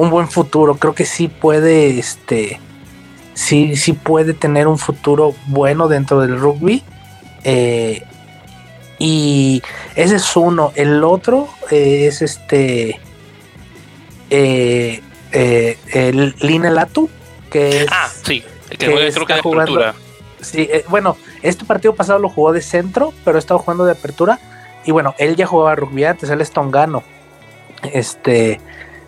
un buen futuro. Creo que sí puede, este, sí, sí puede tener un futuro bueno dentro del rugby. Eh, y ese es uno. El otro es este, eh, eh, el Line Latu, que es, ah, sí, que, creo que de jugando, Sí, bueno, este partido pasado lo jugó de centro, pero ha estado jugando de apertura. Y bueno, él ya jugaba rugby antes, él es tongano. Este,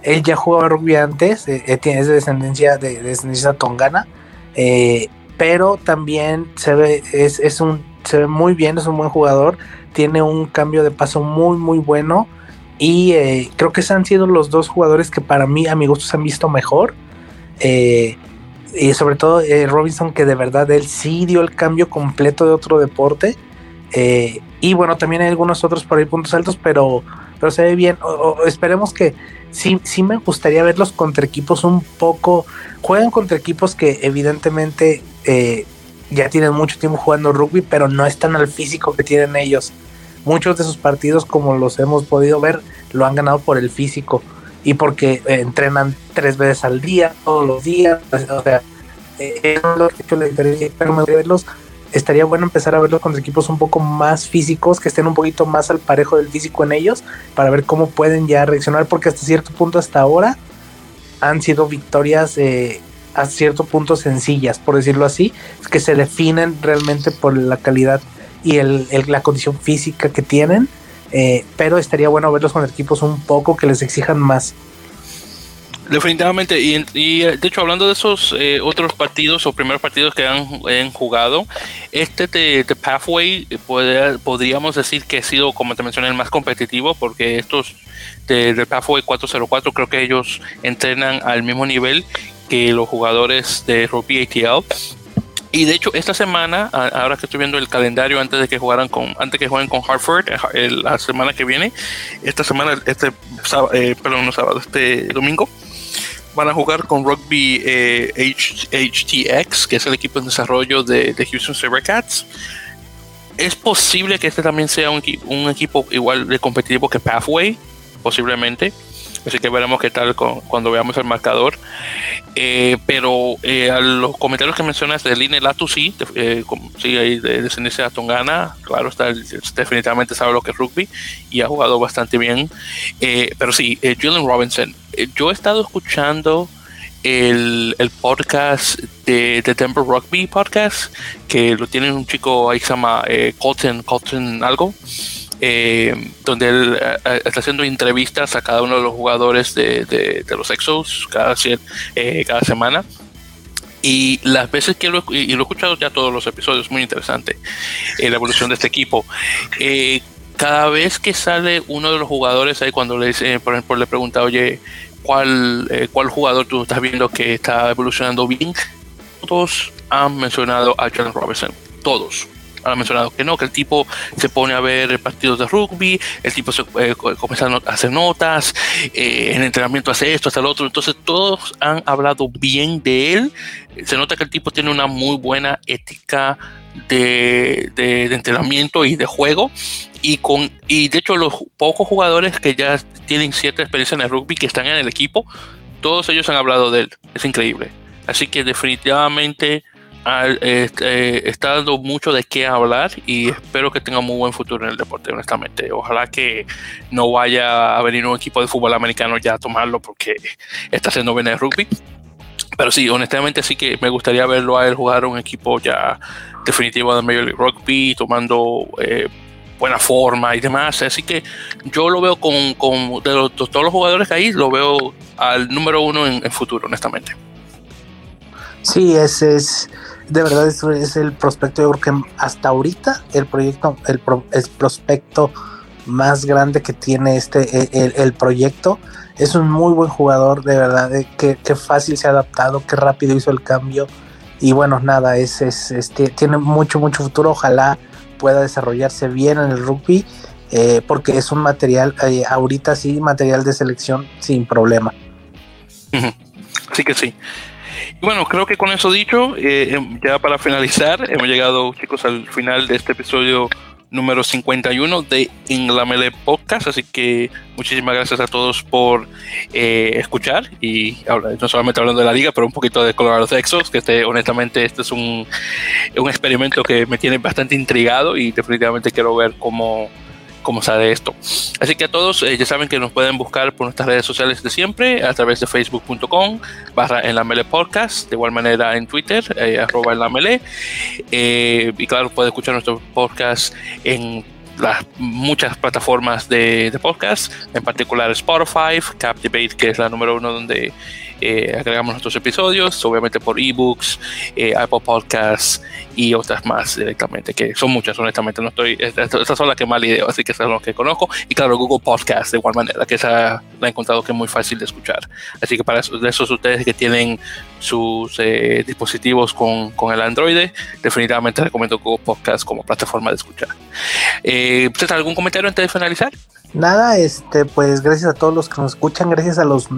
él ya jugaba rugby antes, eh, eh, es de descendencia, de, descendencia tongana, eh, pero también se ve, es, un, se ve muy bien, es un buen jugador, tiene un cambio de paso muy, muy bueno. Y creo que esos han sido los dos jugadores que para mí, a mi gusto, se han visto mejor. y sobre todo Robinson, que de verdad él sí dio el cambio completo de otro deporte. y bueno, también hay algunos otros por ahí puntos altos, pero, pero se ve bien. esperemos que sí, sí me gustaría verlos contra equipos un poco. Juegan contra equipos que evidentemente eh, ya tienen mucho tiempo jugando rugby, pero no están al físico que tienen ellos. Muchos de sus partidos, como los hemos podido ver, lo han ganado por el físico y porque eh, entrenan tres veces al día, todos los días. O sea, eh, es lo que yo le pero me verlos estaría bueno empezar a verlos con equipos un poco más físicos, que estén un poquito más al parejo del físico en ellos, para ver cómo pueden ya reaccionar, porque hasta cierto punto hasta ahora han sido victorias eh, a cierto punto sencillas, por decirlo así, que se definen realmente por la calidad y el, la condición física que tienen, eh, pero estaría bueno verlos con equipos un poco que les exijan más. Definitivamente, y, eh, de hecho hablando de esos eh, otros partidos o primeros partidos que han, jugado, este de, Pathway eh, podríamos decir que ha sido, como te mencioné, el más competitivo porque estos de, Pathway 404 creo que ellos entrenan al mismo nivel que los jugadores de Rugby ATL. Y de hecho, esta semana, ahora que estoy viendo el calendario antes de que jugaran con, antes que jueguen con Hartford, la semana que viene, esta semana, este perdón, no sábado, este domingo, van a jugar con Rugby HTX, eh, que es el equipo de desarrollo de, Houston Cats. Es posible que este también sea un, equipo igual de competitivo que Pathway, posiblemente. Así que veremos qué tal cuando veamos el marcador. Eh, pero eh, a los comentarios que mencionas de Line Latu, sí, eh, sí, ahí de descendencia tongana, claro, está, definitivamente sabe lo que es rugby y ha jugado bastante bien. pero sí, Julian Robinson, yo he estado escuchando el, podcast de, de, Denver Rugby Podcast, que lo tiene un chico ahí que se llama Colton, Colton algo. Eh, donde él eh, está haciendo entrevistas a cada uno de los jugadores de, los Exos cada, eh, cada semana. Y las veces que lo, y lo he escuchado ya todos los episodios, muy interesante la evolución de este equipo. cada vez que sale uno de los jugadores ahí, cuando le dice, por ejemplo, le pregunta, oye, ¿cuál, ¿cuál jugador tú estás viendo que está evolucionando bien? Todos han mencionado a John Robinson, todos ha mencionado que no, que el tipo se pone a ver partidos de rugby, el tipo se eh, comienza a hacer notas, eh, en entrenamiento hace esto, hace lo otro. Entonces todos han hablado bien de él. Se nota que el tipo tiene una muy buena ética de, de, entrenamiento y de juego. Y, con, y de hecho los pocos jugadores que ya tienen cierta experiencia en el rugby que están en el equipo, todos ellos han hablado de él. Es increíble. Así que definitivamente este, está dando mucho de qué hablar y espero que tenga muy buen futuro en el deporte, honestamente. Ojalá que no vaya a venir un equipo de fútbol americano ya a tomarlo porque está haciendo bien el rugby. Pero sí, honestamente sí que me gustaría verlo a él jugar un equipo ya definitivo de Major League Rugby, tomando eh, buena forma y demás. Así que yo lo veo con, de, todos los jugadores que hay, lo veo al número uno en, en futuro, honestamente. Sí, ese es de verdad es, es, el prospecto, yo creo que hasta ahorita el proyecto, el, prospecto más grande que tiene este, e, el, proyecto. Es un muy buen jugador, de verdad, que, fácil se ha adaptado, qué rápido hizo el cambio. Y bueno, nada, es, es, tiene mucho, mucho futuro. Ojalá pueda desarrollarse bien en el rugby, eh, porque es un material, eh, ahorita sí, material de selección sin problema. Sí que sí bueno, creo que con eso dicho, eh, em, ya para finalizar, hemos llegado, chicos, al final de este episodio número 51 de Inglamele Podcast. Así que muchísimas gracias a todos por eh, escuchar y no solamente hablando de la liga, pero un poquito de Colorado Texas, que este, honestamente este es un, un experimento que me tiene bastante intrigado y definitivamente quiero ver cómo cómo sale esto. Así que a todos eh, ya saben que nos pueden buscar por nuestras redes sociales de siempre, a través de facebook.com barra en la mele podcast, de igual manera en Twitter, eh, arroba en la mele. Eh, y claro, puede escuchar nuestro podcast en las muchas plataformas de, de podcast, en particular Spotify, Captivate, que es la número uno donde eh, agregamos nuestros episodios, obviamente por ebooks, eh, Apple Podcasts y otras más directamente, que son muchas, honestamente. No estoy, estas son las que más ideo, así que son las que conozco. Y claro, Google Podcasts de igual manera, que esa la he encontrado que es muy fácil de escuchar. Así que para esos, ustedes que tienen sus eh, dispositivos con, con, el Android, definitivamente recomiendo Google Podcasts como plataforma de escuchar. Eh, ¿Algún comentario antes de finalizar? Nada, este, pues gracias a todos los que nos escuchan, gracias a los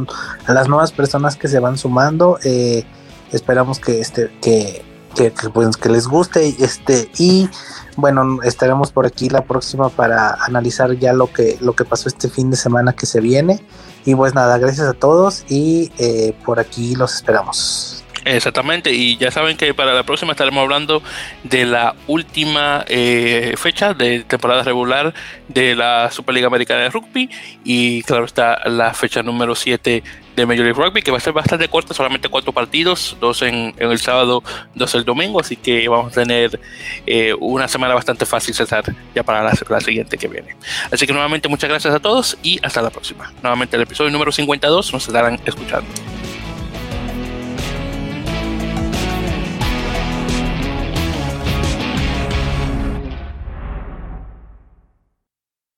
a las nuevas personas que se van sumando. Eh, esperamos que este, que, que, pues, que les guste, este, y bueno, estaremos por aquí la próxima para analizar ya lo que, lo que pasó este fin de semana que se viene. Y pues nada, gracias a todos y eh, por aquí los esperamos. Exactamente, y ya saben que para la próxima estaremos hablando de la última eh, fecha de temporada regular de la Superliga Americana de Rugby y claro está la fecha número 7 de Major League Rugby que va a ser bastante corta, solamente cuatro partidos, dos en, el sábado, dos el domingo, así que vamos a tener eh, una semana bastante fácil César ya para la, la siguiente que viene. Así que nuevamente muchas gracias a todos y hasta la próxima. Nuevamente el episodio número 52 nos estarán escuchando.